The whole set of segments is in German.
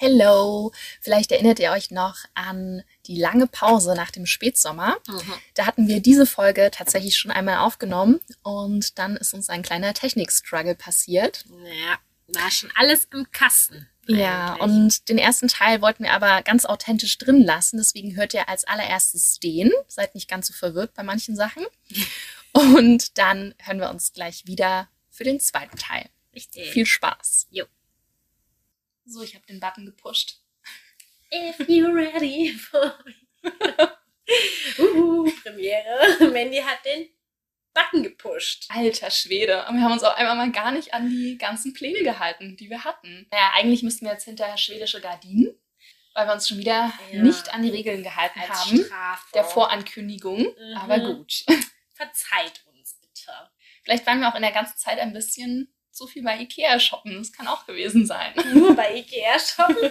Hello! Vielleicht erinnert ihr euch noch an die lange Pause nach dem Spätsommer. Mhm. Da hatten wir diese Folge tatsächlich schon einmal aufgenommen und dann ist uns ein kleiner Technik-Struggle passiert. Ja, war schon alles im Kasten. Ja, eigentlich. und den ersten Teil wollten wir aber ganz authentisch drin lassen. Deswegen hört ihr als allererstes den. Seid nicht ganz so verwirrt bei manchen Sachen. Und dann hören wir uns gleich wieder für den zweiten Teil. Richtig. Viel Spaß. Jo. So, ich habe den Button gepusht. If you're ready for me. Uhu, Premiere. Mandy hat den Button gepusht. Alter Schwede. Und wir haben uns auch einmal mal gar nicht an die ganzen Pläne gehalten, die wir hatten. Naja, eigentlich müssten wir jetzt hinter schwedische Gardinen, weil wir uns schon wieder Ja. nicht an die Regeln gehalten Als haben. Strafe. Der Vorankündigung. Mhm. Aber gut. Verzeiht uns bitte. Vielleicht waren wir auch in der ganzen Zeit ein bisschen zu viel bei Ikea shoppen. Das kann auch gewesen sein. Nur bei Ikea shoppen.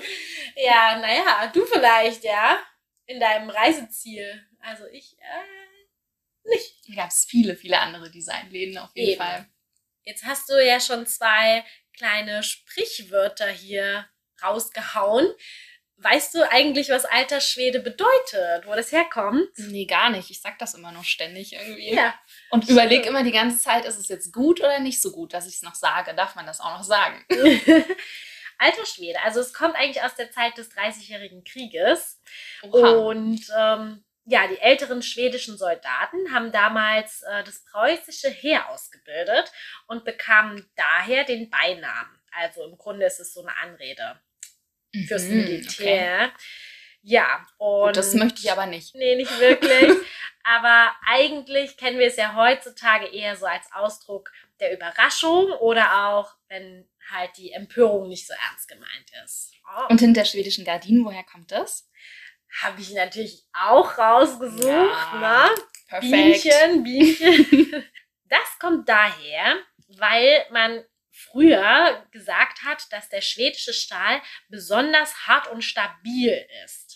ja, naja, du vielleicht, ja. In deinem Reiseziel. Also ich, äh, nicht. Da gab es viele, viele andere Designläden auf jeden Eben. Fall. Jetzt hast du ja schon zwei kleine Sprichwörter hier rausgehauen. Weißt du eigentlich, was alter Schwede bedeutet, wo das herkommt? Nee, gar nicht. Ich sag das immer noch ständig irgendwie. Ja. Und überleg immer die ganze Zeit, ist es jetzt gut oder nicht so gut, dass ich es noch sage? Darf man das auch noch sagen? alter Schwede. Also es kommt eigentlich aus der Zeit des Dreißigjährigen Krieges. Oha. Und ähm, ja, die älteren schwedischen Soldaten haben damals äh, das preußische Heer ausgebildet und bekamen daher den Beinamen. Also im Grunde ist es so eine Anrede fürs Mhm, Okay. Militär. Ja, und Gut, das möchte ich aber nicht. Nee, nicht wirklich. Aber eigentlich kennen wir es ja heutzutage eher so als Ausdruck der Überraschung oder auch, wenn halt die Empörung nicht so ernst gemeint ist. Oh, Und hinter schwedischen Gardinen, woher kommt das? habe ich natürlich auch rausgesucht, Ja, ne? Perfekt. Bienchen, Bienchen. Das kommt daher, weil man früher gesagt hat, dass der schwedische Stahl besonders hart und stabil ist.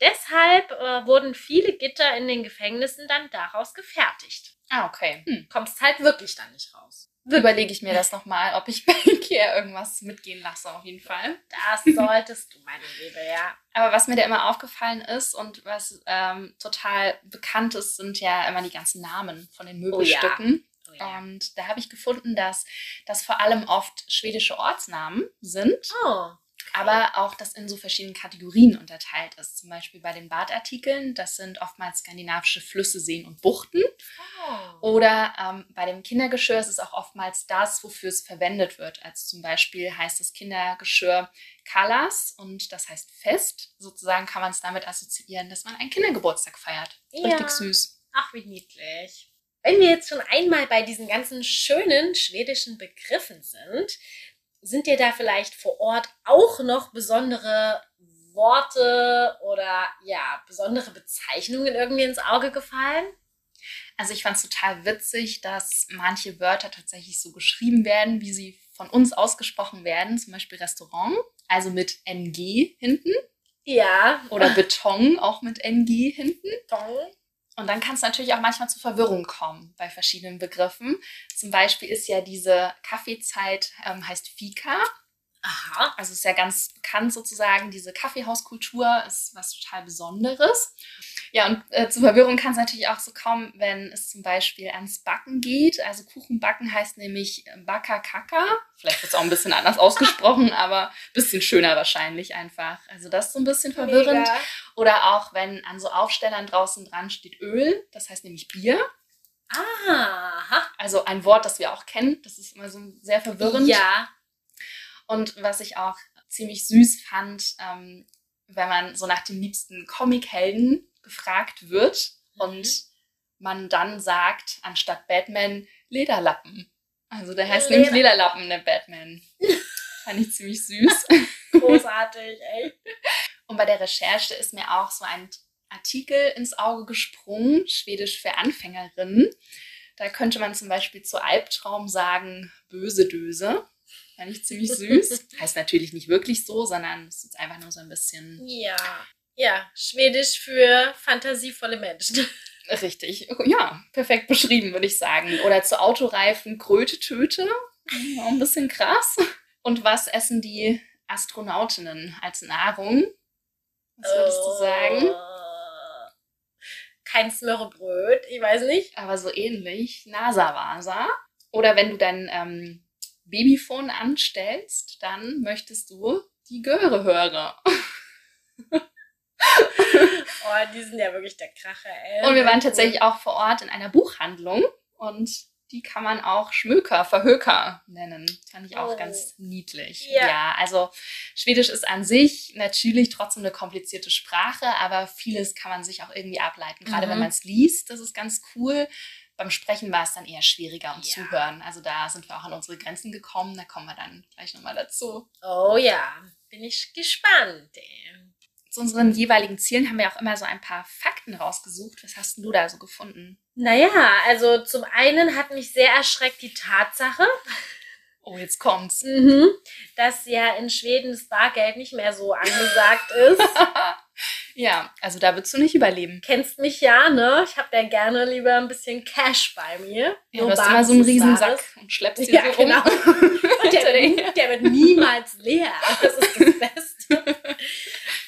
Deshalb äh, wurden viele Gitter in den Gefängnissen dann daraus gefertigt. Ah, okay. Hm. Kommst halt wirklich dann nicht raus. Überlege ich mir das nochmal, ob ich bei Ikea irgendwas mitgehen lasse, auf jeden Fall. Das solltest du, meine Liebe, ja. Aber was mir da immer aufgefallen ist und was ähm, total bekannt ist, sind ja immer die ganzen Namen von den Möbelstücken. Oh ja. Und da habe ich gefunden, dass das vor allem oft schwedische Ortsnamen sind, Oh. Aber auch das in so verschiedenen Kategorien unterteilt ist. Zum Beispiel bei den Badartikeln, das sind oftmals skandinavische Flüsse, Seen und Buchten. oh. Oder ähm, bei dem Kindergeschirr ist es auch oftmals das, wofür es verwendet wird. Also zum Beispiel heißt das Kindergeschirr Kalas und das heißt Fest. Sozusagen kann man es damit assoziieren, dass man einen Kindergeburtstag feiert. Richtig Ja. süß. Ach, wie niedlich. Wenn wir jetzt schon einmal bei diesen ganzen schönen schwedischen Begriffen sind, sind dir da vielleicht vor Ort auch noch besondere Worte oder ja, besondere Bezeichnungen irgendwie ins Auge gefallen? Also ich fand es total witzig, dass manche Wörter tatsächlich so geschrieben werden, wie sie von uns ausgesprochen werden. Zum Beispiel Restaurant, also mit NG hinten. Ja. Oder Beton, auch mit NG hinten. Toll. Und dann kann es natürlich auch manchmal zu Verwirrung kommen bei verschiedenen Begriffen. Zum Beispiel ist ja diese Kaffeezeit, ähm, heißt Fika. Aha. Also ist ja ganz bekannt sozusagen, diese Kaffeehauskultur ist was total Besonderes. Ja, und äh, zu Verwirrung kann es natürlich auch so kommen, wenn es zum Beispiel ans Backen geht. Also Kuchenbacken heißt nämlich Baka Kaka. Vielleicht wird es auch ein bisschen anders ausgesprochen, aber ein bisschen schöner wahrscheinlich einfach. Also das ist so ein bisschen verwirrend. Mega. Oder auch wenn an so Aufstellern draußen dran steht Öl, das heißt nämlich Bier. Aha. Also ein Wort, das wir auch kennen. Das ist immer so sehr verwirrend. Ja. Und was ich auch ziemlich süß fand, ähm, wenn man so nach dem liebsten Comichelden gefragt wird Mhm. und man dann sagt, anstatt Batman, Lederlappen. Also der heißt Leder- nämlich Lederlappen, der Batman. Fand ich ziemlich süß. Großartig, echt. Und bei der Recherche ist mir auch so ein Artikel ins Auge gesprungen, Schwedisch für Anfängerinnen. Da könnte man zum Beispiel zu Albtraum sagen, böse Döse. Fand ich ziemlich süß. heißt natürlich nicht wirklich so, sondern es ist einfach nur so ein bisschen Ja. Ja, Schwedisch für fantasievolle Menschen. richtig. Ja, perfekt beschrieben, würde ich sagen. Oder zu Autoreifen, Kröte, Töte. Auch ein bisschen krass. Und was essen die Astronautinnen als Nahrung. Was würdest du sagen? Äh, Kein Smörrebröt, ich weiß nicht. Aber so ähnlich. NASA-Vasa. Oder wenn du dein ähm, Babyphone anstellst, dann möchtest du die Göre hören. Oh, die sind ja wirklich der Kracher, ey. Und wir waren tatsächlich auch vor Ort in einer Buchhandlung und die kann man auch Schmöker, Verhöker nennen. Fand ich auch Oh. ganz niedlich. Ja. ja, also Schwedisch ist an sich natürlich trotzdem eine komplizierte Sprache, aber vieles kann man sich auch irgendwie ableiten. Gerade Mhm. wenn man es liest, das ist ganz cool. Beim Sprechen war es dann eher schwieriger und Ja. Zuhören. Also da sind wir auch an unsere Grenzen gekommen. Da kommen wir dann gleich nochmal dazu. Oh ja, bin ich gespannt. Ey. Zu unseren jeweiligen Zielen haben wir auch immer so ein paar Fakten rausgesucht. Was hast du da so gefunden? Naja, also zum einen hat mich sehr erschreckt die Tatsache, Oh, jetzt kommt's. mhm, dass ja in Schweden das Bargeld nicht mehr so angesagt ist. ja, also da würdest du nicht überleben. Kennst mich ja, ne? Ich habe ja gerne lieber ein bisschen Cash bei mir. Ja, du hast immer so einen Riesensack und schleppst ihn Ja, so rum. genau. Und der, der wird niemals leer. Das ist das Beste.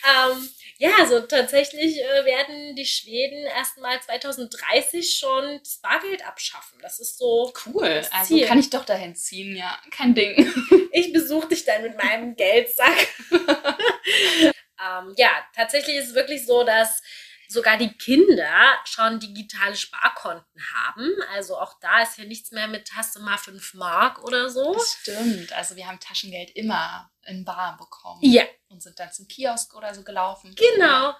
ähm, ja, also tatsächlich äh, werden die Schweden erstmal 2030 schon das Bargeld abschaffen. Das ist so. Cool, also kann ich doch dahin ziehen, ja. Kein Ding. Ich besuche dich dann mit meinem Geldsack. ähm, ja, tatsächlich ist es wirklich so, dass sogar die Kinder schon digitale Sparkonten haben. Also auch da ist ja nichts mehr mit hast du mal 5 Mark oder so. Das stimmt. Also wir haben Taschengeld immer in Bar bekommen. Ja, Und sind dann zum Kiosk oder so gelaufen. Genau.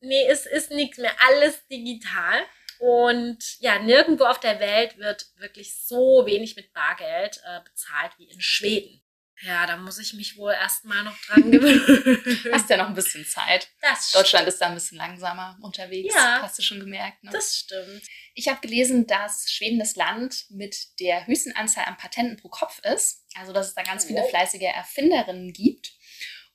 Nee, es ist nichts mehr. Alles digital. Und ja, nirgendwo auf der Welt wird wirklich so wenig mit Bargeld äh, bezahlt wie in Schweden. Ja, da muss ich mich wohl erstmal noch dran gewöhnen. Hast ja noch ein bisschen Zeit. Das Deutschland ist da ein bisschen langsamer unterwegs. Ja. Hast du schon gemerkt, ne? Das stimmt. Ich habe gelesen, dass Schweden das Land mit der höchsten Anzahl an Patenten pro Kopf ist. Also, dass es da ganz viele fleißige Erfinderinnen gibt.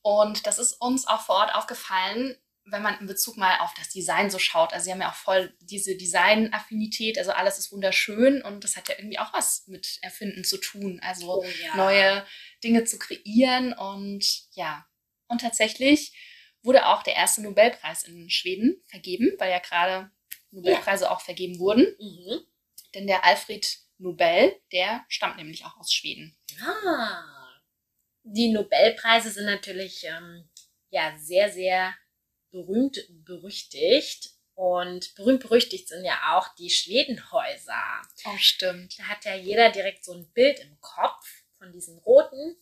Und das ist uns auch vor Ort aufgefallen, wenn man in Bezug mal auf das Design so schaut. Also, sie haben ja auch voll diese Design-Affinität. Also, alles ist wunderschön und das hat ja irgendwie auch was mit Erfinden zu tun. Also, Oh ja. neue Dinge zu kreieren. Und ja, und tatsächlich wurde auch der erste Nobelpreis in Schweden vergeben, weil ja gerade Nobelpreise auch vergeben wurden. Mhm. Denn der Alfred Nobel, der stammt nämlich auch aus Schweden. Ah. Die Nobelpreise sind natürlich ähm, ja sehr, sehr berühmt, berüchtigt. Und berühmt berüchtigt sind ja auch die Schwedenhäuser. Oh, stimmt. Da hat ja jeder direkt so ein Bild im Kopf von diesen roten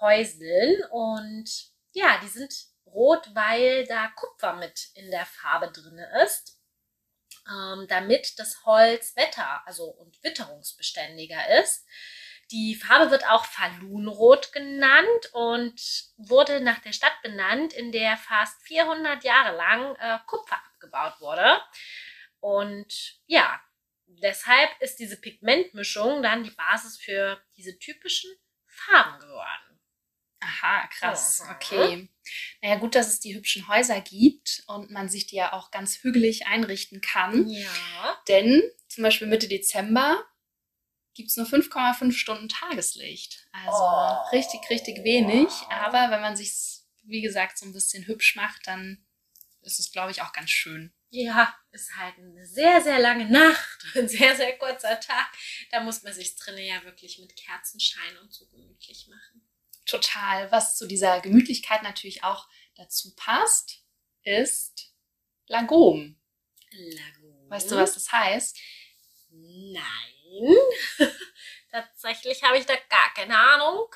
Häuseln. Und ja, die sind rot, weil da Kupfer mit in der Farbe drin ist. Ähm, damit das Holz wetter, also und witterungsbeständiger ist. Die Farbe wird auch Falunrot genannt und wurde nach der Stadt benannt, in der fast 400 Jahre lang äh, Kupfer abgebaut wurde. Und ja, deshalb ist diese Pigmentmischung dann die Basis für diese typischen Farben geworden. Aha, krass. Aha. Okay. Naja, gut, dass es die hübschen Häuser gibt und man sich die ja auch ganz hügelig einrichten kann. Ja. Denn zum Beispiel Mitte Dezember gibt es nur 5,5 Stunden Tageslicht. Also Oh. richtig, richtig wenig. Aber wenn man sich wie gesagt, so ein bisschen hübsch macht, dann ist es, glaube ich, auch ganz schön. Ja, ist halt eine sehr, sehr lange Nacht, ein sehr, sehr kurzer Tag. Da muss man sich drinnen ja wirklich mit Kerzenschein und so gemütlich machen. Total. Was zu dieser Gemütlichkeit natürlich auch dazu passt, ist Lagom. Lagoon. Weißt du, was das heißt? Nein. Tatsächlich habe ich da gar keine Ahnung.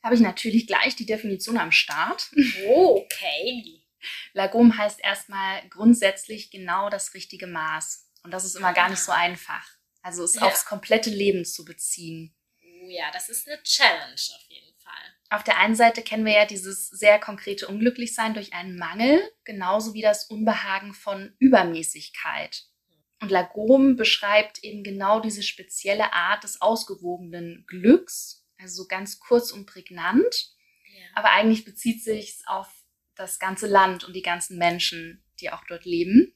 Da habe ich natürlich gleich die Definition am Start. Okay. Lagom heißt erstmal grundsätzlich genau das richtige Maß. Und das ist immer gar nicht so einfach. Also es Ja. aufs komplette Leben zu beziehen. Oh ja, das ist eine Challenge auf jeden Fall. Auf der einen Seite kennen wir ja dieses sehr konkrete Unglücklichsein durch einen Mangel, genauso wie das Unbehagen von Übermäßigkeit. Und Lagom beschreibt eben genau diese spezielle Art des ausgewogenen Glücks, also so ganz kurz und prägnant. Ja. Aber eigentlich bezieht sich auf das ganze Land und die ganzen Menschen, die auch dort leben.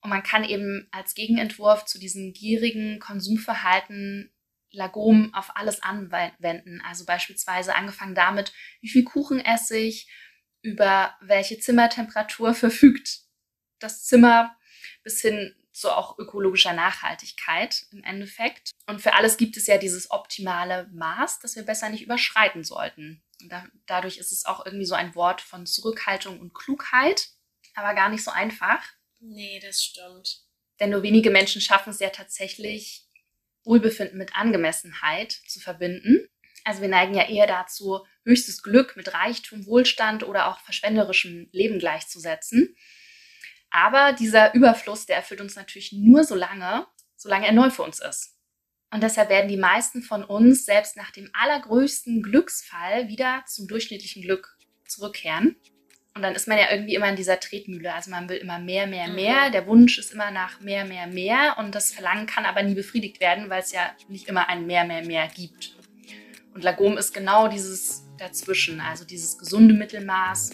Und man kann eben als Gegenentwurf zu diesem gierigen Konsumverhalten Lagom auf alles anwenden. Also beispielsweise angefangen damit, wie viel Kuchen esse ich, über welche Zimmertemperatur verfügt das Zimmer, bis hin zu auch ökologischer Nachhaltigkeit im Endeffekt. Und für alles gibt es ja dieses optimale Maß, das wir besser nicht überschreiten sollten. Da, dadurch ist es auch irgendwie so ein Wort von Zurückhaltung und Klugheit, aber gar nicht so einfach. Nee, das stimmt. Denn nur wenige Menschen schaffen es ja tatsächlich, Wohlbefinden mit Angemessenheit zu verbinden. Also wir neigen ja eher dazu, höchstes Glück mit Reichtum, Wohlstand oder auch verschwenderischem Leben gleichzusetzen. Aber dieser Überfluss, der erfüllt uns natürlich nur so lange, solange er neu für uns ist. Und deshalb werden die meisten von uns selbst nach dem allergrößten Glücksfall wieder zum durchschnittlichen Glück zurückkehren. Und dann ist man ja irgendwie immer in dieser Tretmühle. Also man will immer mehr, mehr, Mhm. mehr. Der Wunsch ist immer nach mehr, mehr, mehr. Und das Verlangen kann aber nie befriedigt werden, weil es ja nicht immer ein mehr, mehr, mehr gibt. Und Lagom ist genau dieses dazwischen, also dieses gesunde Mittelmaß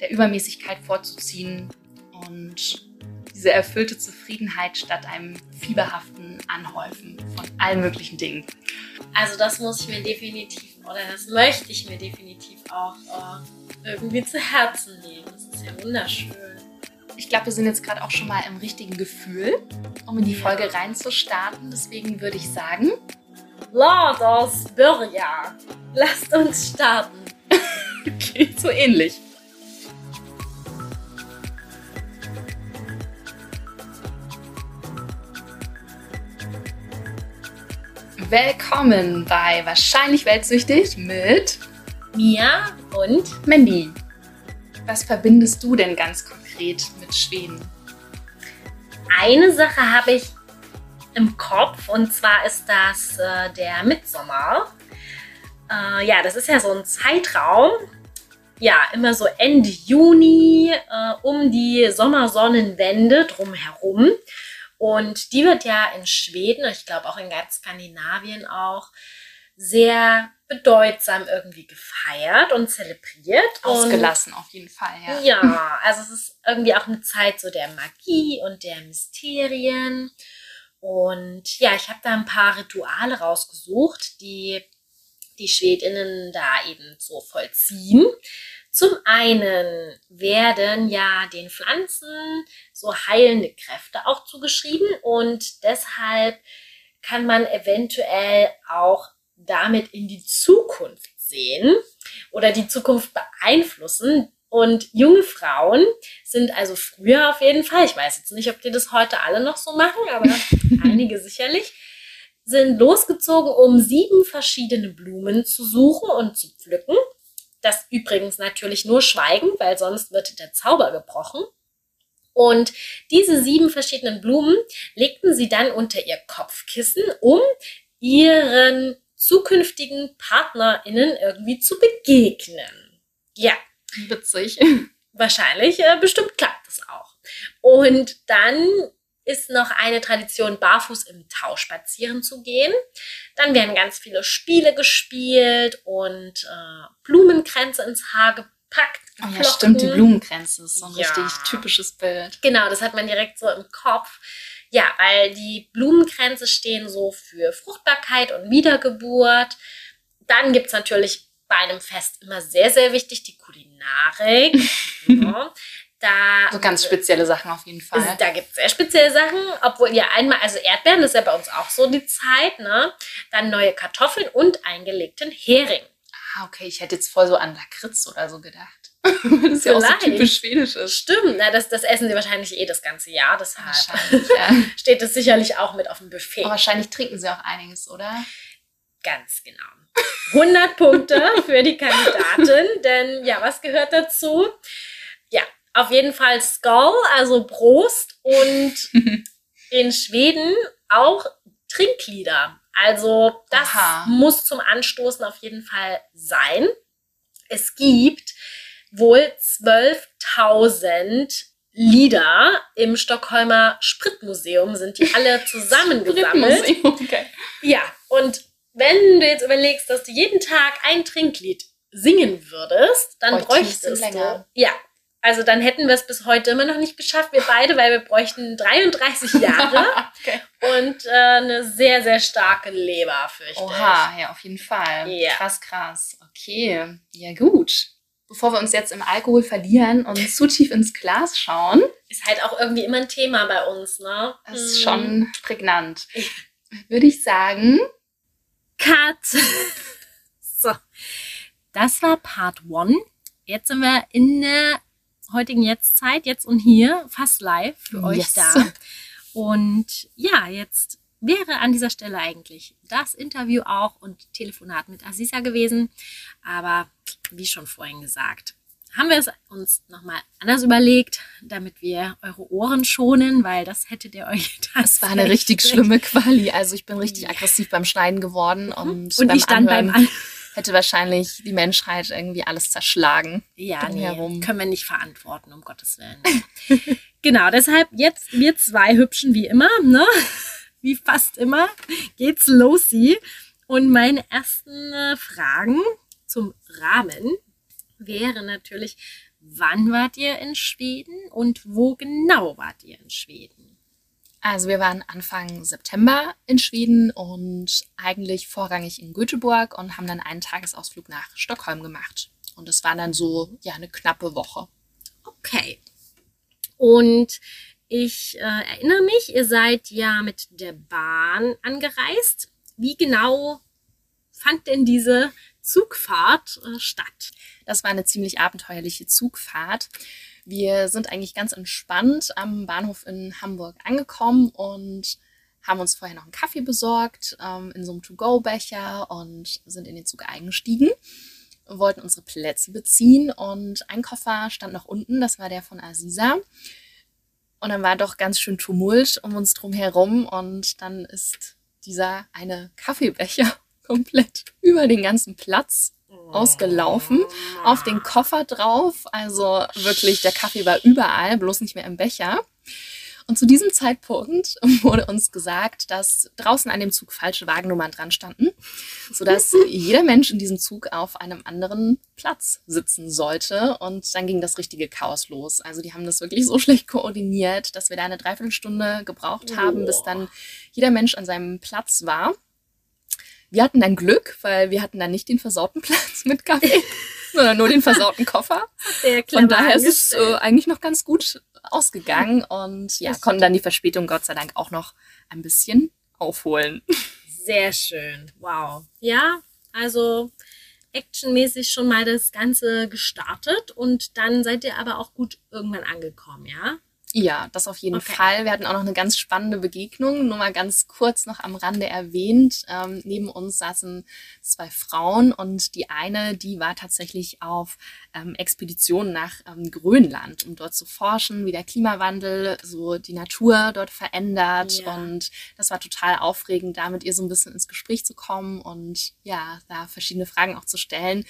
der Übermäßigkeit vorzuziehen und diese erfüllte Zufriedenheit statt einem fieberhaften Anhäufen von allen möglichen Dingen. Also das muss ich mir definitiv, oder das möchte ich mir definitiv auch äh, irgendwie zu Herzen nehmen. Das ist ja wunderschön. Ich glaube, wir sind jetzt gerade auch schon mal im richtigen Gefühl, um in die Ja. Folge reinzustarten. Deswegen würde ich sagen, Lord aus Börja, lasst uns starten. okay, so ähnlich. Willkommen bei Wahrscheinlich Weltsüchtig mit Mia und Mandy. Was verbindest du denn ganz konkret mit Schweden? eine Sache habe ich im Kopf und zwar ist das äh, der Mitsommer. Äh, ja, das ist ja so ein Zeitraum. Ja, immer so Ende Juni äh, um die Sommersonnenwende drumherum. Und die wird ja in Schweden, ich glaube auch in ganz Skandinavien auch, sehr bedeutsam irgendwie gefeiert und zelebriert. Und Ausgelassen auf jeden Fall, ja. ja, also es ist irgendwie auch eine Zeit so der Magie und der Mysterien. Und ja, ich habe da ein paar Rituale rausgesucht, die die Schwedinnen da eben so vollziehen. Zum einen werden ja den Pflanzen so heilende Kräfte auch zugeschrieben und deshalb kann man eventuell auch damit in die Zukunft sehen oder die Zukunft beeinflussen. Und junge Frauen sind also früher auf jeden Fall, ich weiß jetzt nicht, ob die das heute alle noch so machen, aber einige sicherlich, sind losgezogen, um sieben verschiedene Blumen zu suchen und zu pflücken. Das übrigens natürlich nur schweigen, weil sonst wird der Zauber gebrochen. Und diese sieben verschiedenen Blumen legten sie dann unter ihr Kopfkissen, um ihren zukünftigen PartnerInnen irgendwie zu begegnen. Ja, Witzig. wahrscheinlich, äh, bestimmt klappt es auch. Und dann ist noch eine Tradition, barfuß im Tau spazieren zu gehen. Dann werden ganz viele Spiele gespielt und äh, Blumenkränze ins Haar gepackt. Oh ja, stimmt, die Blumenkränze ist so ein Ja. richtig typisches Bild. Genau, das hat man direkt so im Kopf. Ja, weil die Blumenkränze stehen so für Fruchtbarkeit und Wiedergeburt. Dann gibt's natürlich bei einem Fest immer sehr, sehr wichtig die Kulinarik. ja, da So ganz spezielle Sachen auf jeden Fall. ist, da gibt es sehr spezielle Sachen, obwohl ja einmal, also Erdbeeren, das ist ja bei uns auch so die Zeit, ne? Dann neue Kartoffeln und eingelegten Hering. Ah, okay, ich hätte jetzt voll so an Lakritz oder so gedacht. Das ja auch so Vielleicht. typisch schwedisch ist. Stimmt, na, das, das essen sie wahrscheinlich eh das ganze Jahr, deshalb ja. steht es sicherlich auch mit auf dem Buffet. Aber wahrscheinlich trinken sie auch einiges, oder? Ganz genau. 100 Punkte für die Kandidatin, denn ja, was gehört dazu? Auf jeden Fall Skull, also Prost und in Schweden auch Trinklieder. Also das Aha. muss zum Anstoßen auf jeden Fall sein. Es gibt wohl 12.000 Lieder im Stockholmer Spritmuseum, sind die alle zusammengesammelt. Okay. Ja, und wenn du jetzt überlegst, dass du jeden Tag ein Trinklied singen würdest, dann du bräuchtest du länger. ja Also dann hätten wir es bis heute immer noch nicht geschafft, wir beide, weil wir bräuchten 33 Jahre okay. und äh, eine sehr, sehr starke Leber, fürchte Oha, ja, auf jeden Fall. Ja. Krass, krass. Okay, ja gut. Bevor wir uns jetzt im Alkohol verlieren und zu tief ins Glas schauen. Ist halt auch irgendwie immer ein Thema bei uns, ne? das ist Hm. schon prägnant. Würde ich sagen, Cut. so. Das war Part 1. Jetzt sind wir in der heutigen Jetztzeit, jetzt und hier, fast live für euch Yes. da. Und ja, jetzt wäre an dieser Stelle eigentlich das Interview auch und Telefonat mit Aziza gewesen. Aber wie schon vorhin gesagt, haben wir es uns nochmal anders überlegt, damit wir eure Ohren schonen, weil das hättet ihr euch es war eine richtig schlimme Quali. Also ich bin richtig aggressiv beim Schneiden geworden und, Und beim ich dann beim Anhören An hätte wahrscheinlich die Menschheit irgendwie alles zerschlagen. Ja, nee, drumherum. können wir nicht verantworten, um Gottes Willen. genau, deshalb jetzt wir zwei Hübschen wie immer, ne? Wie fast immer, geht's los sie. Und meine ersten äh, Fragen zum Rahmen wäre natürlich, wann wart ihr in Schweden und wo genau wart ihr in Schweden? Also wir waren Anfang September in Schweden und eigentlich vorrangig in Göteborg und haben dann einen Tagesausflug nach Stockholm gemacht. Und es war dann so, ja, eine knappe Woche. Okay. Und ich äh, erinnere mich, ihr seid ja mit der Bahn angereist. Wie genau fand denn diese Zugfahrt äh, statt? Das war eine ziemlich abenteuerliche Zugfahrt. Wir sind eigentlich ganz entspannt am Bahnhof in Hamburg angekommen und haben uns vorher noch einen Kaffee besorgt ähm, in so einem To-Go-Becher und sind in den Zug eingestiegen. Wollten unsere Plätze beziehen und ein Koffer stand noch unten, das war der von Aziza. Und dann war doch ganz schön Tumult um uns drum herum und dann ist dieser eine Kaffeebecher komplett über den ganzen Platz ausgelaufen, auf den Koffer drauf. Also wirklich, der Kaffee war überall, bloß nicht mehr im Becher. Und zu diesem Zeitpunkt wurde uns gesagt, dass draußen an dem Zug falsche Wagennummern dran standen, sodass jeder Mensch in diesem Zug auf einem anderen Platz sitzen sollte. Und dann ging das richtige Chaos los. Also die haben das wirklich so schlecht koordiniert, dass wir da eine Dreiviertelstunde gebraucht haben, bis dann jeder Mensch an seinem Platz war. Wir hatten dann Glück, weil wir hatten dann nicht den versauten Platz mit Kaffee, sondern nur den versauten Koffer. Sehr Von daher ist es äh, eigentlich noch ganz gut ausgegangen und ja, Das- konnten dann die Verspätung Gott sei Dank auch noch ein bisschen aufholen. Sehr schön. Wow. Ja, also actionmäßig schon mal das Ganze gestartet und dann seid ihr aber auch gut irgendwann angekommen, ja? Ja, das auf jeden Okay. Fall. Wir hatten auch noch eine ganz spannende Begegnung, nur mal ganz kurz noch am Rande erwähnt. Ähm, neben uns saßen zwei Frauen und die eine, die war tatsächlich auf ähm, Expedition nach ähm, Grönland, um dort zu forschen, wie der Klimawandel so die Natur dort verändert. Ja. Und das war total aufregend, da mit ihr so ein bisschen ins Gespräch zu kommen und ja, da verschiedene Fragen auch zu stellen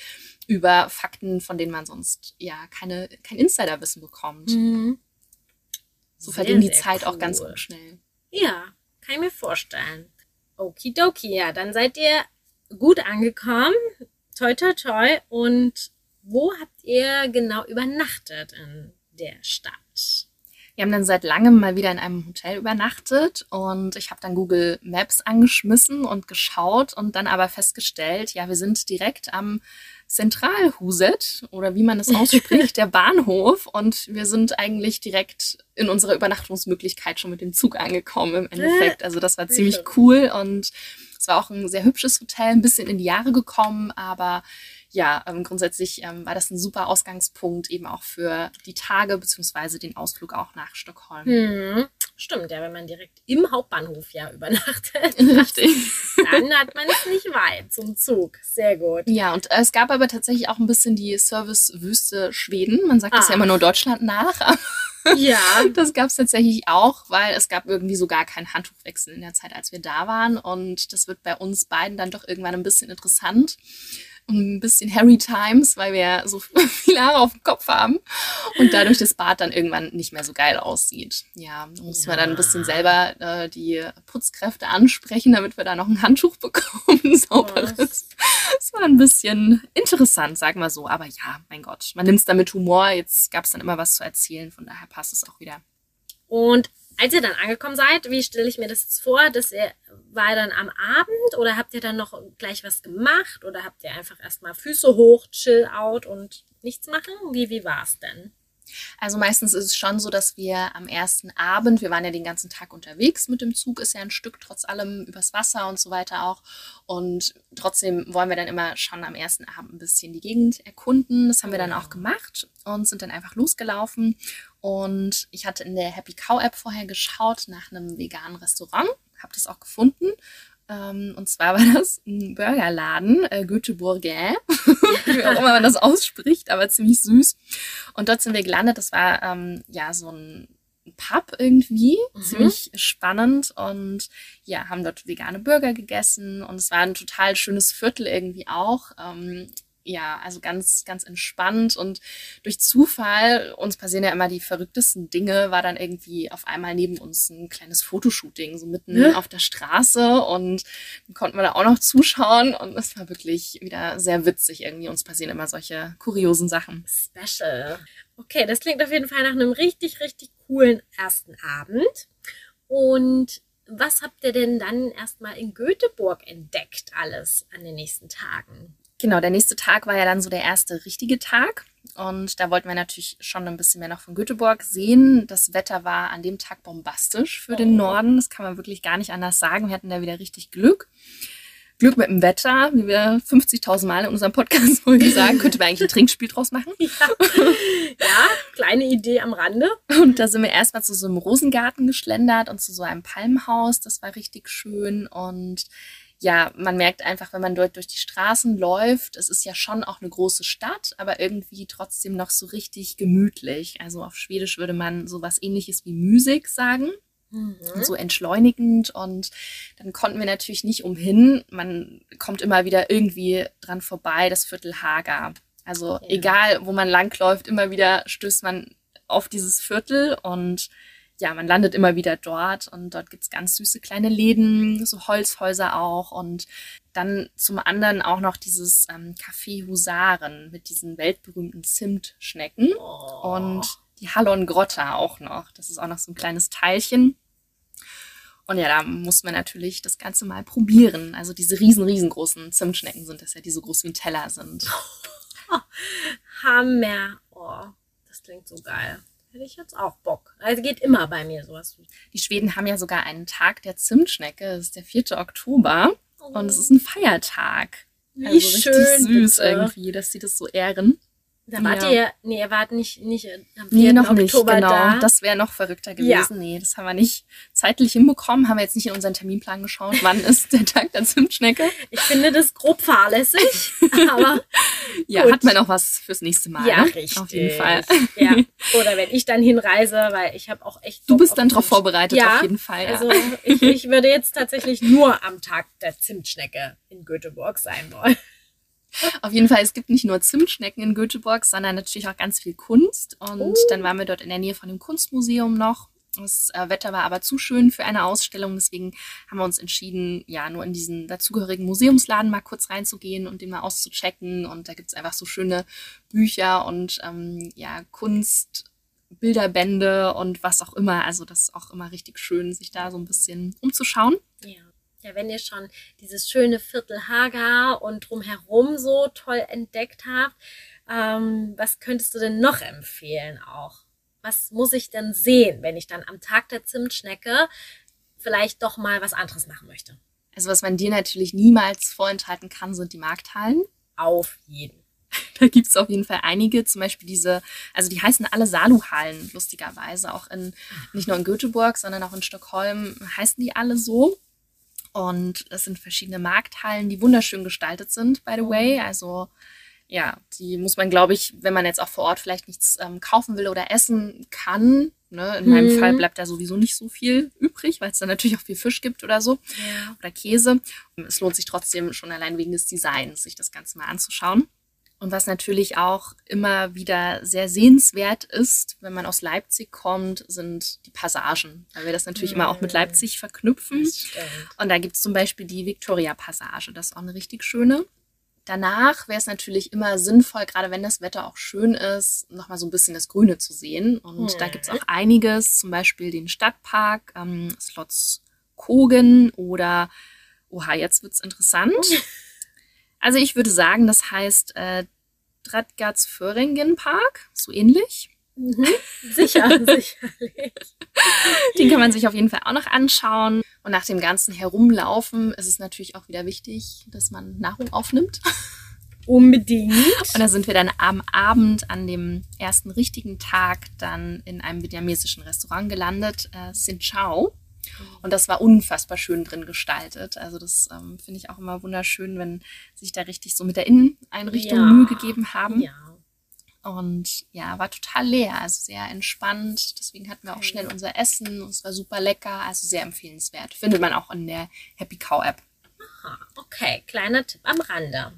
über Fakten, von denen man sonst ja keine, kein Insiderwissen bekommt. So Sehr, verging die Zeit auch ganz cool. schnell. Ja, kann ich mir vorstellen. Okidoki, ja, dann seid ihr gut angekommen. Toi, toi, toi. Und wo habt ihr genau übernachtet in der Stadt? Wir haben dann seit langem mal wieder in einem Hotel übernachtet und ich habe dann Google Maps angeschmissen und geschaut und dann aber festgestellt, ja, wir sind direkt am Zentralhuset oder wie man es ausspricht, der Bahnhof und wir sind eigentlich direkt in unserer Übernachtungsmöglichkeit schon mit dem Zug angekommen im Endeffekt. Also das war ziemlich cool und es war auch ein sehr hübsches Hotel, ein bisschen in die Jahre gekommen, aber ja, ähm, grundsätzlich ähm, war das ein super Ausgangspunkt eben auch für die Tage beziehungsweise den Ausflug auch nach Stockholm. Hm, stimmt, ja, wenn man direkt im Hauptbahnhof ja übernachtet, Richtig. dann hat man es nicht weit zum Zug. Sehr gut. Ja, und äh, es gab aber tatsächlich auch ein bisschen die Servicewüste Schweden. Man sagt das ja Ah. immer nur Deutschland nach, Ja, das gab es tatsächlich auch, weil es gab irgendwie so gar keinen Handtuchwechsel in der Zeit, als wir da waren. Und das wird bei uns beiden dann doch irgendwann ein bisschen interessant. Ein bisschen Harry Times, weil wir so viele Haare auf dem Kopf haben und dadurch das Bad dann irgendwann nicht mehr so geil aussieht. Ja, da muss ja. man dann ein bisschen selber äh, die Putzkräfte ansprechen, damit wir da noch ein Handtuch bekommen, sauberes. Das war ein bisschen interessant, sagen wir so. Aber ja, mein Gott, man nimmt es dann mit Humor. Jetzt gab es dann immer was zu erzählen, von daher passt es auch wieder. Und als ihr dann angekommen seid, wie stelle ich mir das jetzt vor? Das war dann am Abend oder habt ihr dann noch gleich was gemacht oder habt ihr einfach erstmal Füße hoch, chill out und nichts machen? Wie, wie war es denn? Also meistens ist es schon so, dass wir am ersten Abend, wir waren ja den ganzen Tag unterwegs mit dem Zug, ist ja ein Stück trotz allem übers Wasser und so weiter auch. Und trotzdem wollen wir dann immer schon am ersten Abend ein bisschen die Gegend erkunden. Das haben wir dann auch gemacht und sind dann einfach losgelaufen. Und ich hatte in der Happy Cow App vorher geschaut nach einem veganen Restaurant, habe das auch gefunden ähm, und zwar war das ein Burgerladen, äh, Göteborger, wie auch immer man das ausspricht, aber ziemlich süß. Und dort sind wir gelandet. Das war ähm, ja so ein Pub irgendwie, mhm. ziemlich spannend und ja, haben dort vegane Burger gegessen und es war ein total schönes Viertel irgendwie auch. Ähm, ja, also ganz, ganz entspannt und durch Zufall, uns passieren ja immer die verrücktesten Dinge, war dann irgendwie auf einmal neben uns ein kleines Fotoshooting, so mitten ja. auf der Straße und dann konnten wir da auch noch zuschauen und es war wirklich wieder sehr witzig irgendwie. Uns passieren immer solche kuriosen Sachen. Special. Okay, das klingt auf jeden Fall nach einem richtig, richtig coolen ersten Abend. Und was habt ihr denn dann erstmal in Göteborg entdeckt alles an den nächsten Tagen? Genau, der nächste Tag war ja dann so der erste richtige Tag. Und da wollten wir natürlich schon ein bisschen mehr noch von Göteborg sehen. Das Wetter war an dem Tag bombastisch für den oh. Norden. Das kann man wirklich gar nicht anders sagen. Wir hatten da wieder richtig Glück. Glück mit dem Wetter, wie wir 50.000 Mal in unserem Podcast wohl sagen, könnte man eigentlich ein Trinkspiel draus machen. Ja. ja, kleine Idee am Rande. Und da sind wir erstmal zu so einem Rosengarten geschlendert und zu so einem Palmhaus. Das war richtig schön. Und ja, man merkt einfach, wenn man dort durch die Straßen läuft, es ist ja schon auch eine große Stadt, aber irgendwie trotzdem noch so richtig gemütlich. Also auf Schwedisch würde man sowas ähnliches wie Musik sagen. Mhm. So entschleunigend und dann konnten wir natürlich nicht umhin. Man kommt immer wieder irgendwie dran vorbei, das Viertel Haga. Also ja. egal, wo man langläuft, immer wieder stößt man auf dieses Viertel und ja, man landet immer wieder dort und dort gibt's ganz süße kleine Läden, so Holzhäuser auch und dann zum anderen auch noch dieses ähm, Café Husaren mit diesen weltberühmten Zimtschnecken oh. und die Hallon Grotta auch noch. Das ist auch noch so ein kleines Teilchen. Und ja, da muss man natürlich das Ganze mal probieren. Also diese riesen, riesengroßen Zimtschnecken sind das ja, die so groß wie ein Teller sind. Hammer. Oh, das klingt so geil. Hätte ich jetzt auch Bock. Also geht immer bei mir sowas. Die Schweden haben ja sogar einen Tag der Zimtschnecke. Das ist der 4. Oktober. Oh. Und es ist ein Feiertag. Wie also schön, richtig süß bitte. irgendwie, dass sie das so ehren. Da wart ja. ihr, nee, ihr wart nicht, nicht 4. Nee, noch Oktober nicht, genau. Da. Das wäre noch verrückter gewesen. Ja. Nee, das haben wir nicht zeitlich hinbekommen. Haben wir jetzt nicht in unseren Terminplan geschaut. Wann ist der Tag der Zimtschnecke? Ich finde das grob fahrlässig, aber Ja, gut. hat man auch was fürs nächste Mal. Ja, ne? richtig. Auf jeden Fall. Ja. Oder wenn ich dann hinreise, weil ich habe auch echt... Bock du bist dann darauf vorbereitet, ja, auf jeden Fall. Ja. Also ich, ich würde jetzt tatsächlich nur am Tag der Zimtschnecke in Göteborg sein wollen. Auf jeden Fall, es gibt nicht nur Zimtschnecken in Göteborg, sondern natürlich auch ganz viel Kunst. Und uh. dann waren wir dort in der Nähe von dem Kunstmuseum noch. Das äh, Wetter war aber zu schön für eine Ausstellung, deswegen haben wir uns entschieden, ja, nur in diesen dazugehörigen Museumsladen mal kurz reinzugehen und den mal auszuchecken. Und da gibt es einfach so schöne Bücher und ähm, ja, Kunst, Bilderbände und was auch immer. Also das ist auch immer richtig schön, sich da so ein bisschen umzuschauen. Ja ja, wenn ihr schon dieses schöne Viertel Hagar und drumherum so toll entdeckt habt, ähm, was könntest du denn noch empfehlen auch? Was muss ich denn sehen, wenn ich dann am Tag der Zimtschnecke vielleicht doch mal was anderes machen möchte? Also was man dir natürlich niemals vorenthalten kann, sind die Markthallen. Auf jeden. Da gibt es auf jeden Fall einige, zum Beispiel diese, also die heißen alle Saluhallen, lustigerweise. Auch in, nicht nur in Göteborg, sondern auch in Stockholm heißen die alle so. Und es sind verschiedene Markthallen, die wunderschön gestaltet sind, by the way. Also ja, die muss man, glaube ich, wenn man jetzt auch vor Ort vielleicht nichts ähm, kaufen will oder essen kann. Ne? In meinem Mhm. Fall bleibt da sowieso nicht so viel übrig, weil es dann natürlich auch viel Fisch gibt oder so Ja. oder Käse. Es lohnt sich trotzdem schon allein wegen des Designs, sich das Ganze mal anzuschauen. Und was natürlich auch immer wieder sehr sehenswert ist, wenn man aus Leipzig kommt, sind die Passagen, weil wir das natürlich immer auch mit Mhm. Leipzig verknüpfen. Und da gibt es zum Beispiel die Victoria-Passage, das ist auch eine richtig schöne. Danach wäre es natürlich immer sinnvoll, gerade wenn das Wetter auch schön ist, nochmal so ein bisschen das Grüne zu sehen. Und da Mhm. gibt es auch einiges, zum Beispiel den Stadtpark, ähm, Slotskogen oder, oha, jetzt wird's interessant. Also ich würde sagen, das heißt äh, Dratgatz Föhringen Park, so ähnlich. Mhm. Sicher, sicherlich. Den kann man sich auf jeden Fall auch noch anschauen. Und nach dem ganzen Herumlaufen ist es natürlich auch wieder wichtig, dass man Nahrung aufnimmt. Unbedingt. Und da sind wir dann am Abend an dem ersten richtigen Tag dann in einem vietnamesischen Restaurant gelandet, äh, Sin Chao. Und das war unfassbar schön drin gestaltet. Also das ähm, finde ich auch immer wunderschön, wenn sich da richtig so mit der Inneneinrichtung Ja. Mühe gegeben haben. Ja. Und ja, war total leer, also sehr entspannt. Deswegen hatten wir auch schnell unser Essen und es war super lecker, also sehr empfehlenswert. Findet man auch in der Happy Cow App. Aha, okay, kleiner Tipp am Rande.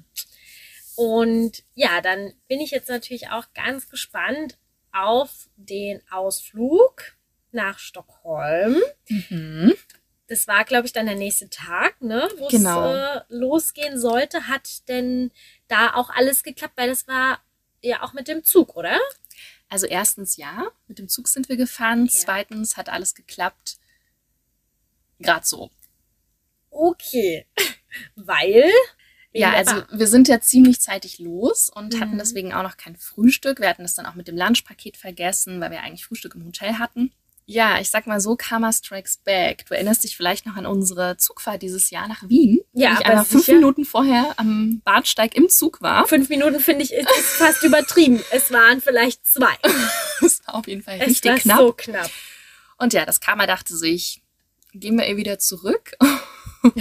Und ja, dann bin ich jetzt natürlich auch ganz gespannt auf den Ausflug nach Stockholm. Mhm. Das war, glaube ich, dann der nächste Tag, ne, wo Genau. es äh, losgehen sollte. Hat denn da auch alles geklappt? Weil das war ja auch mit dem Zug, oder? Also erstens ja, mit dem Zug sind wir gefahren. Ja. Zweitens hat alles geklappt. Gerade so. Okay. Weil. Ja, also wir sind ja ziemlich zeitig los und Mhm. hatten deswegen auch noch kein Frühstück. Wir hatten das dann auch mit dem Lunchpaket vergessen, weil wir eigentlich Frühstück im Hotel hatten. Ja, ich sag mal so, Karma Strikes Back. Du erinnerst dich vielleicht noch an unsere Zugfahrt dieses Jahr nach Wien? Ja, ich aber fünf. Minuten vorher am Bahnsteig im Zug war. Fünf Minuten finde ich ist, ist fast übertrieben. Es waren vielleicht zwei. Das war auf jeden Fall Es richtig war knapp. so knapp. Und ja, das Karma dachte sich, gehen wir ihr wieder zurück.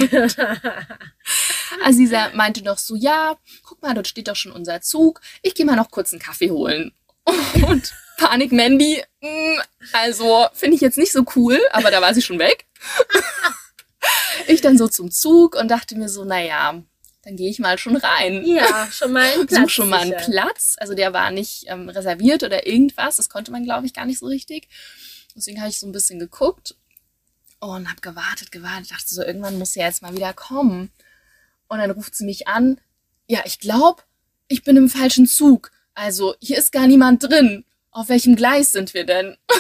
Aziza meinte noch so, ja, guck mal, dort steht doch schon unser Zug. Ich gehe mal noch kurz einen Kaffee holen. Und Panik Mandy, mm, also finde ich jetzt nicht so cool, aber da war sie schon weg. Ich dann so zum Zug und dachte mir so, naja, dann gehe ich mal schon rein. ja, schon mal einen Platz. Such schon mal einen sicher. Platz. Also der war nicht ähm, reserviert oder irgendwas. Das konnte man, glaube ich, gar nicht so richtig. Deswegen habe ich so ein bisschen geguckt und habe gewartet, gewartet. Dachte so, irgendwann muss sie jetzt mal wieder kommen. Und dann ruft sie mich an. Ja, ich glaube, ich bin im falschen Zug. Also hier ist gar niemand drin. Auf welchem Gleis sind wir denn?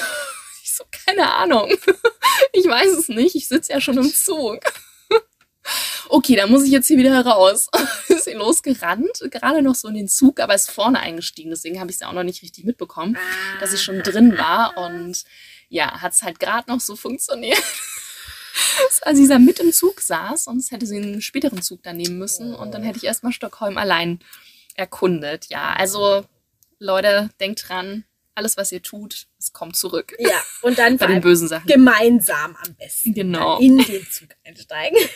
Ich so, keine Ahnung. Ich weiß es nicht. Ich sitze ja schon im Zug. Okay, dann muss ich jetzt hier wieder raus. Ist sie losgerannt, gerade noch so in den Zug, aber ist vorne eingestiegen. Deswegen habe ich es ja auch noch nicht richtig mitbekommen, dass ich schon drin war. Und ja, hat es halt gerade noch so funktioniert. Als sie da mit im Zug saß, sonst hätte sie einen späteren Zug dann nehmen müssen. Und dann hätte ich erstmal Stockholm allein erkundet. Ja, also Leute, denkt dran, alles, was ihr tut, es kommt zurück. Ja, und dann Bei den bösen Sachen. gemeinsam am besten. Genau. In den Zug einsteigen.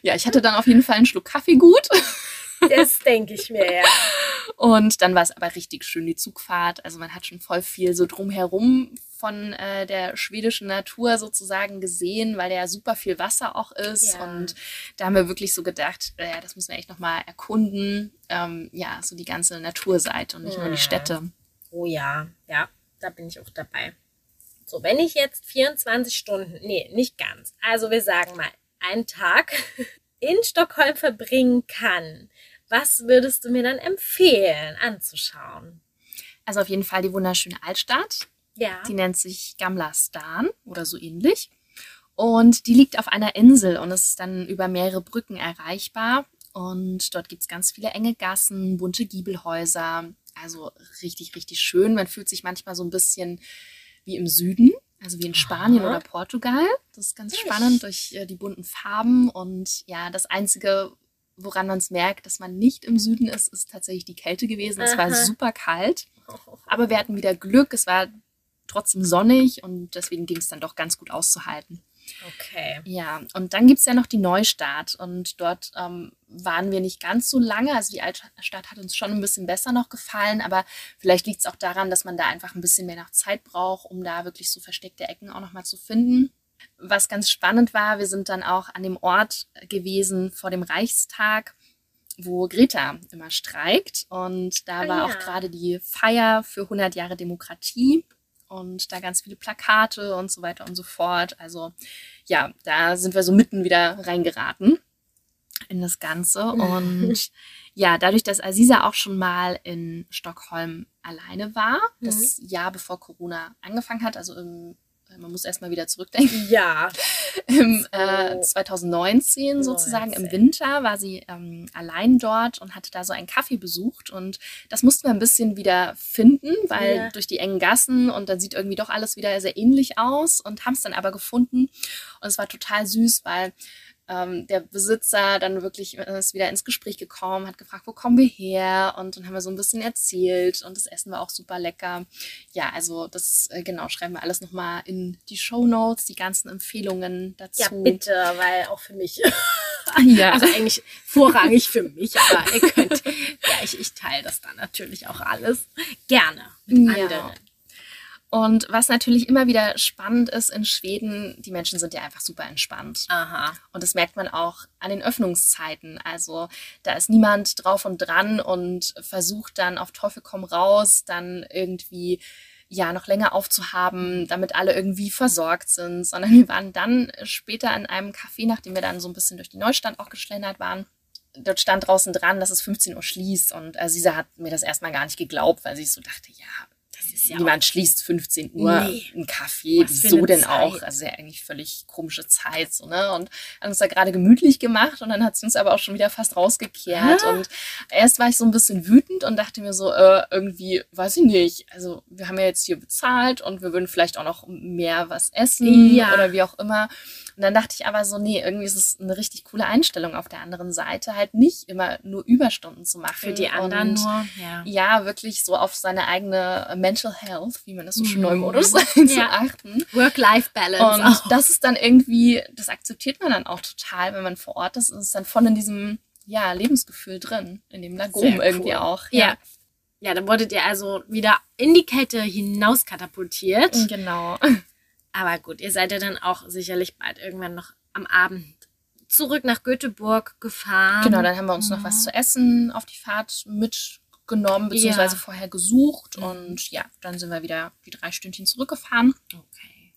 Ja, ich hatte dann auf jeden Fall einen Schluck Kaffee gut. Das denke ich mir, ja. Und dann war es aber richtig schön, die Zugfahrt. Also man hat schon voll viel so drumherum von äh, der schwedischen Natur sozusagen gesehen, weil da ja super viel Wasser auch ist. Ja. Und da haben wir wirklich so gedacht, äh, ja, das müssen wir echt nochmal erkunden. Ähm, ja, so die ganze Naturseite und nicht nur Ja. die Städte. Oh ja, ja, da bin ich auch dabei. So, wenn ich jetzt 24 Stunden, nee, nicht ganz, also wir sagen mal, einen Tag in Stockholm verbringen kann, was würdest du mir dann empfehlen anzuschauen? Also auf jeden Fall die wunderschöne Altstadt. Ja. Die nennt sich Gamla Stan oder so ähnlich. Und die liegt auf einer Insel und ist dann über mehrere Brücken erreichbar. Und dort gibt es ganz viele enge Gassen, bunte Giebelhäuser. Also richtig, richtig schön. Man fühlt sich manchmal so ein bisschen wie im Süden, also wie in Spanien Aha. oder Portugal. Das ist ganz spannend durch äh, die bunten Farben. Und ja, das Einzige, woran man es merkt, dass man nicht im Süden ist, ist tatsächlich die Kälte gewesen. Es war super kalt. Aber wir hatten wieder Glück. Es war trotzdem sonnig und deswegen ging es dann doch ganz gut auszuhalten. Okay. Ja, und dann gibt es ja noch die Neustadt und dort ähm, waren wir nicht ganz so lange. Also die Altstadt hat uns schon ein bisschen besser noch gefallen, aber vielleicht liegt es auch daran, dass man da einfach ein bisschen mehr nach Zeit braucht, um da wirklich so versteckte Ecken auch nochmal zu finden. Was ganz spannend war, wir sind dann auch an dem Ort gewesen vor dem Reichstag, wo Greta immer streikt. Und da Ah, war ja. auch gerade die Feier für 100 Jahre Demokratie und da ganz viele Plakate und so weiter und so fort. Also ja, da sind wir so mitten wieder reingeraten in das Ganze. Und ja, dadurch, dass Aziza auch schon mal in Stockholm alleine war, das Jahr bevor Corona angefangen hat, also im, man muss erstmal wieder zurückdenken, Ja. im äh, So. 2019 sozusagen im 19. Winter war sie ähm, allein dort und hatte da so einen Kaffee besucht und das mussten wir ein bisschen wieder finden, weil Ja. durch die engen Gassen und dann sieht irgendwie doch alles wieder sehr ähnlich aus und haben es dann aber gefunden und es war total süß, weil ähm, der Besitzer dann wirklich äh, ist wieder ins Gespräch gekommen, hat gefragt, wo kommen wir her? Und dann haben wir so ein bisschen erzählt und das Essen war auch super lecker. Ja, also das äh, genau schreiben wir alles nochmal in die Show Notes, die ganzen Empfehlungen dazu. Ja, bitte, weil auch für mich. Ja. Also eigentlich vorrangig für mich, aber ihr könnt, ja, ich, ich teile das dann natürlich auch alles gerne mit Ja. anderen. Und was natürlich immer wieder spannend ist in Schweden, die Menschen sind ja einfach super entspannt. Aha. Und das merkt man auch an den Öffnungszeiten. Also da ist niemand drauf und dran und versucht dann auf Teufel komm raus, dann irgendwie ja noch länger aufzuhaben, damit alle irgendwie versorgt sind, sondern wir waren dann später in einem Café, nachdem wir dann so ein bisschen durch die Neustadt auch geschlendert waren. Dort stand draußen dran, dass es 15 Uhr schließt und Aziza hat mir das erstmal gar nicht geglaubt, weil sie so dachte, ja, ist ja niemand schließt 15 Uhr Nee. ein Café. Was für Wieso denn Zeit. auch? Also ja eigentlich völlig komische Zeit, so, ne? Und haben uns da gerade gemütlich gemacht und dann hat sie uns aber auch schon wieder fast rausgekehrt. Hä? Und erst war ich so ein bisschen wütend und dachte mir so, äh, irgendwie, weiß ich nicht. Also wir haben ja jetzt hier bezahlt und wir würden vielleicht auch noch mehr was essen Ja. oder wie auch immer. Und dann dachte ich aber so, nee, irgendwie ist es eine richtig coole Einstellung auf der anderen Seite, halt nicht immer nur Überstunden zu machen. für die anderen und nur. Ja. ja, wirklich so auf seine eigene Mental Health, wie man das so schön Mhm. neumodisch sagt, zu Ja. achten. Work-Life-Balance Und auch. das ist dann irgendwie, das akzeptiert man dann auch total, wenn man vor Ort ist ist dann voll in diesem, ja, Lebensgefühl drin, in dem Lagom Sehr irgendwie cool. auch. Ja. Ja, dann wurdet ihr also wieder in die Kälte hinaus katapultiert. Genau. Aber gut, ihr seid ja dann auch sicherlich bald irgendwann noch am Abend zurück nach Göteborg gefahren. Genau, dann haben wir uns noch Mhm. was zu essen auf die Fahrt mitgenommen, beziehungsweise Ja. vorher gesucht Mhm. und ja, dann sind wir wieder die drei Stündchen zurückgefahren. Okay.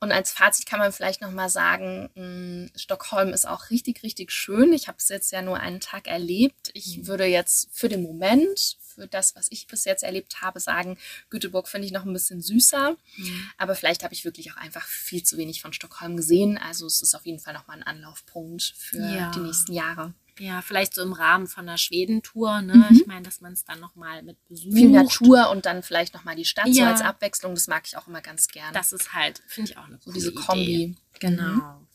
Und als Fazit kann man vielleicht nochmal sagen, mh, Stockholm ist auch richtig, richtig schön. Ich habe es jetzt ja nur einen Tag erlebt. Ich Mhm. würde jetzt für den Moment, für das, was ich bis jetzt erlebt habe, sagen, Göteborg finde ich noch ein bisschen süßer. Mhm. Aber vielleicht habe ich wirklich auch einfach viel zu wenig von Stockholm gesehen. Also es ist auf jeden Fall nochmal ein Anlaufpunkt für Ja. die nächsten Jahre. Ja, vielleicht so im Rahmen von einer Schwedentour, ne? Mhm. Ich meine, dass man es dann nochmal mit besucht. Viel Natur und dann vielleicht nochmal die Stadt so Ja. als Abwechslung. Das mag ich auch immer ganz gerne. Das ist halt, finde ich auch eine so diese Idee. Kombi. Genau. Mhm.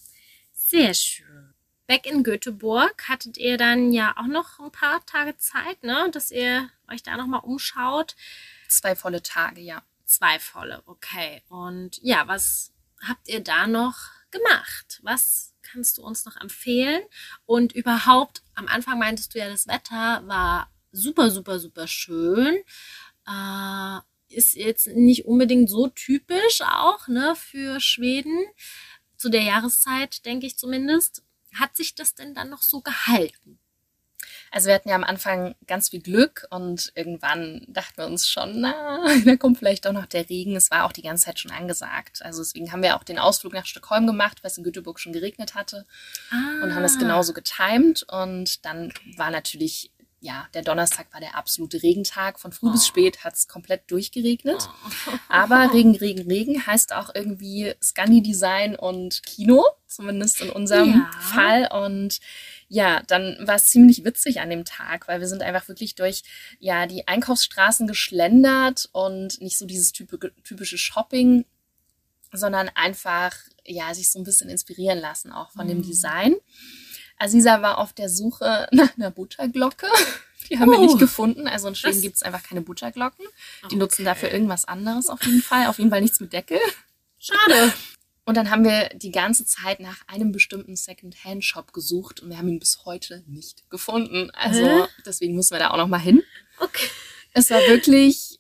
Sehr schön. Back in Göteborg hattet ihr dann ja auch noch ein paar Tage Zeit, ne? Dass ihr euch da nochmal umschaut. Zwei volle Tage, ja. Zwei volle, okay. Und ja, was habt ihr da noch gemacht? Was kannst du uns noch empfehlen? Und überhaupt, am Anfang meintest du ja, das Wetter war super, super, super schön. Äh, ist jetzt nicht unbedingt so typisch auch, ne, für Schweden. Zu der Jahreszeit, denke ich zumindest. Hat sich das denn dann noch so gehalten? Also wir hatten ja am Anfang ganz viel Glück und irgendwann dachten wir uns schon, na, da kommt vielleicht doch noch der Regen. Es war auch die ganze Zeit schon angesagt. Also deswegen haben wir auch den Ausflug nach Stockholm gemacht, weil es in Göteborg schon geregnet hatte und haben das Ah. genauso getimt. Und dann war natürlich, ja, der Donnerstag war der absolute Regentag. Von früh bis Oh. spät hat es komplett durchgeregnet. Oh. Aber Regen, Regen, Regen heißt auch irgendwie Scandi-Design und Kino, zumindest in unserem Ja. Fall. Und ja, dann war es ziemlich witzig an dem Tag, weil wir sind einfach wirklich durch ja, die Einkaufsstraßen geschlendert und nicht so dieses typi- typische Shopping, sondern einfach ja, sich so ein bisschen inspirieren lassen, auch von dem Mhm. Design. Aziza war auf der Suche nach einer Butterglocke. Die haben wir Oh. nicht gefunden. Also in Schweden gibt es einfach keine Butterglocken. Die Okay. nutzen dafür irgendwas anderes auf jeden Fall. Auf jeden Fall nichts mit Deckel. Schade. Und dann haben wir die ganze Zeit nach einem bestimmten Second-Hand-Shop gesucht und wir haben ihn bis heute nicht gefunden. Also Hä? deswegen müssen wir da auch noch mal hin. Okay. Es war wirklich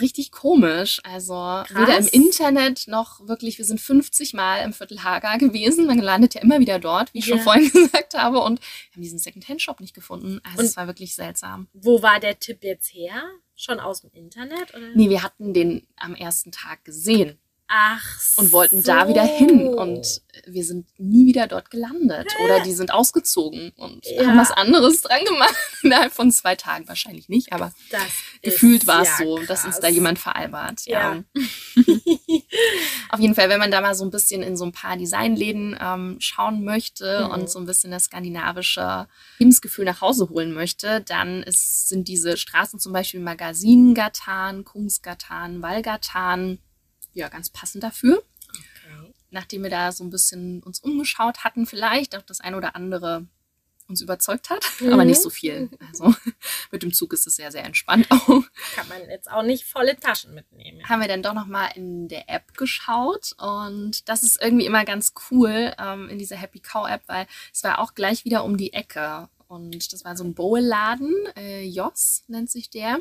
richtig komisch. Also weder im Internet noch wirklich, wir sind 50 Mal im Viertel Haga gewesen. Man landet ja immer wieder dort, wie ich schon Ja. vorhin gesagt habe. Und wir haben diesen Second-Hand-Shop nicht gefunden. Also Und- es war wirklich seltsam. Wo war der Tipp jetzt her? Schon aus dem Internet? Oder? Nee, wir hatten den am ersten Tag gesehen Ach und wollten so. da wieder hin. Und wir sind nie wieder dort gelandet. Oder die sind ausgezogen und Ja. haben was anderes dran gemacht. Innerhalb von zwei Tagen wahrscheinlich nicht, aber Das gefühlt war es ja so, dass uns da krass. jemand veralbert. Ja. Auf jeden Fall, wenn man da mal so ein bisschen in so ein paar Designläden ähm, schauen möchte Mhm. und so ein bisschen das skandinavische Lebensgefühl nach Hause holen möchte, dann ist, sind diese Straßen zum Beispiel Magazingatan, Kungsgatan, ja, ganz passend dafür. Okay. Nachdem wir da so ein bisschen uns umgeschaut hatten, vielleicht auch das ein oder andere uns überzeugt hat, Mhm. aber nicht so viel. Also mit dem Zug ist es sehr, sehr entspannt auch. Kann man jetzt auch nicht volle Taschen mitnehmen. haben wir dann doch noch mal in der App geschaut und das ist irgendwie immer ganz cool ähm, in dieser Happy Cow App, weil es war auch gleich wieder um die Ecke und das war so ein Bowl-Laden, äh, Jos nennt sich der,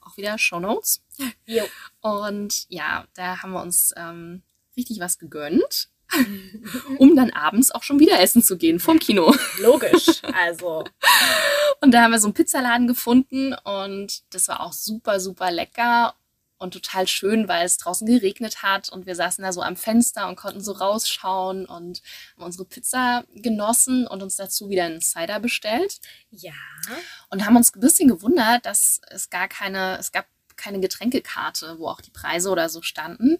auch wieder Show Notes Jo. und ja, da haben wir uns ähm, richtig was gegönnt, um dann abends auch schon wieder essen zu gehen vom Kino. Logisch. Also, Und da haben wir so einen Pizzaladen gefunden und das war auch super, super lecker und total schön, weil es draußen geregnet hat und wir saßen da so am Fenster und konnten so rausschauen und haben unsere Pizza genossen und uns dazu wieder einen Cider bestellt ja. und haben uns ein bisschen gewundert, dass es gar keine, es gab keine Getränkekarte, wo auch die Preise oder so standen.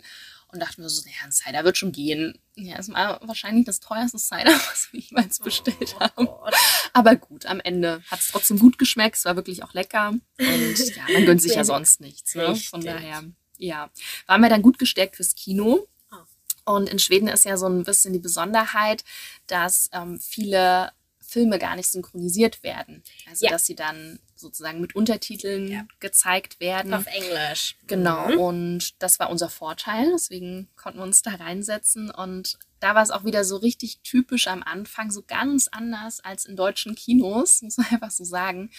Und dachten wir so, ja, ein Cider wird schon gehen. Ja, es war wahrscheinlich das teuerste Cider, was wir jemals bestellt Oh haben. Gott. Aber gut, am Ende hat es trotzdem gut geschmeckt. Es war wirklich auch lecker. Und ja, man gönnt sich ja sonst nichts. Ne? Von daher, ja. Waren wir dann gut gestärkt fürs Kino. Oh. Und in Schweden ist ja so ein bisschen die Besonderheit, dass ähm, viele Filme gar nicht synchronisiert werden. Also, Ja. dass sie dann sozusagen mit Untertiteln Ja. gezeigt werden. Auf Englisch. Genau, Mhm. und das war unser Vorteil, deswegen konnten wir uns da reinsetzen. Und da war es auch wieder so richtig typisch am Anfang, so ganz anders als in deutschen Kinos, muss man einfach so sagen,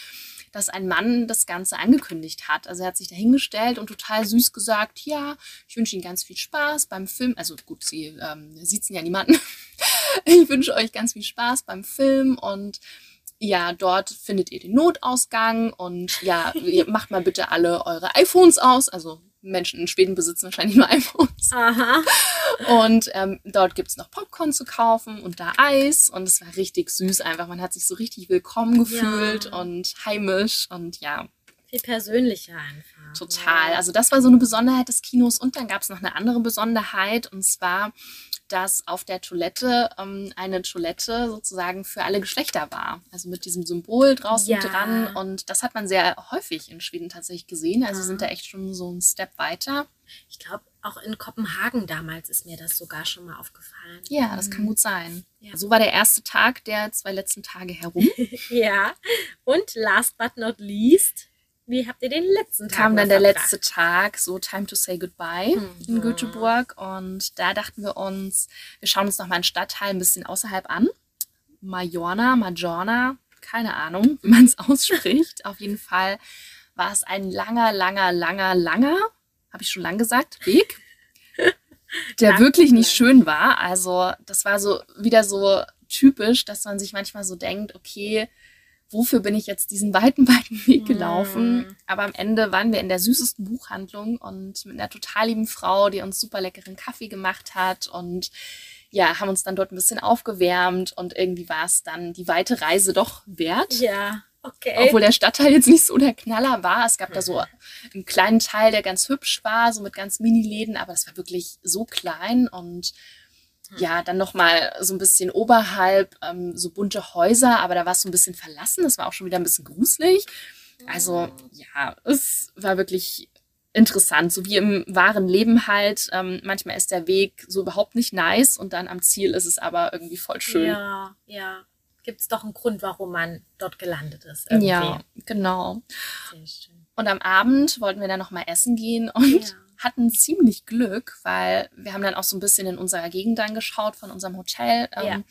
dass ein Mann das Ganze angekündigt hat. Also er hat sich da hingestellt und total süß gesagt, ja, ich wünsche Ihnen ganz viel Spaß beim Film. Also gut, Sie ähm, siezen ja niemanden. ich wünsche euch ganz viel Spaß beim Film und ja, dort findet ihr den Notausgang und ja, ihr macht mal bitte alle eure iPhones aus. Also Menschen in Schweden besitzen wahrscheinlich nur iPhones. Aha. Und ähm, dort gibt's noch Popcorn zu kaufen und da Eis. Und es war richtig süß einfach. Man hat sich so richtig willkommen gefühlt Ja. und heimisch und ja, Viel persönlicher einfach. Total. Ja. Also das war so eine Besonderheit des Kinos. Und dann gab es noch eine andere Besonderheit. Und zwar, dass auf der Toilette ähm, eine Toilette sozusagen für alle Geschlechter war. Also mit diesem Symbol draußen Ja. dran. Und das hat man sehr häufig in Schweden tatsächlich gesehen. Also Aha. sind da echt schon so ein Step weiter. Ich glaube, auch in Kopenhagen damals ist mir das sogar schon mal aufgefallen. Ja, das kann gut sein. Ja. So war der erste Tag der zwei letzten Tage herum. Ja. Und last but not least, wie habt ihr den letzten Tag kam dann der verbracht? letzte Tag, so Time to Say Goodbye in Mhm. Göteborg. Und da dachten wir uns, wir schauen uns nochmal einen Stadtteil ein bisschen außerhalb an. Majorna, Majorna, keine Ahnung, wie man es ausspricht. Auf jeden Fall war es ein langer, langer, langer, langer, habe ich schon lang gesagt, Weg, der wirklich nicht schön war. Also das war so wieder so typisch, dass man sich manchmal so denkt, okay, wofür bin ich jetzt diesen weiten, weiten Weg gelaufen? Mm. Aber am Ende waren wir in der süßesten Buchhandlung und mit einer total lieben Frau, die uns super leckeren Kaffee gemacht hat und ja, haben uns dann dort ein bisschen aufgewärmt und irgendwie war es dann die weite Reise doch wert. Ja, okay. Obwohl der Stadtteil jetzt nicht so der Knaller war. Es gab da so einen kleinen Teil, der ganz hübsch war, so mit ganz Mini-Läden, aber es war wirklich so klein und ja, dann nochmal so ein bisschen oberhalb ähm, so bunte Häuser, aber da war es so ein bisschen verlassen. Das war auch schon wieder ein bisschen gruselig. Also ja, es war wirklich interessant, so wie im wahren Leben halt. Ähm, manchmal ist der Weg so überhaupt nicht nice und dann am Ziel ist es aber irgendwie voll schön. Ja, ja. Gibt es doch einen Grund, warum man dort gelandet ist. Irgendwie. ja genau. Sehr schön. Und am Abend wollten wir dann noch mal essen gehen und Ja. Hatten ziemlich Glück, weil wir haben dann auch so ein bisschen in unserer Gegend dann geschaut von unserem Hotel ähm, Ja.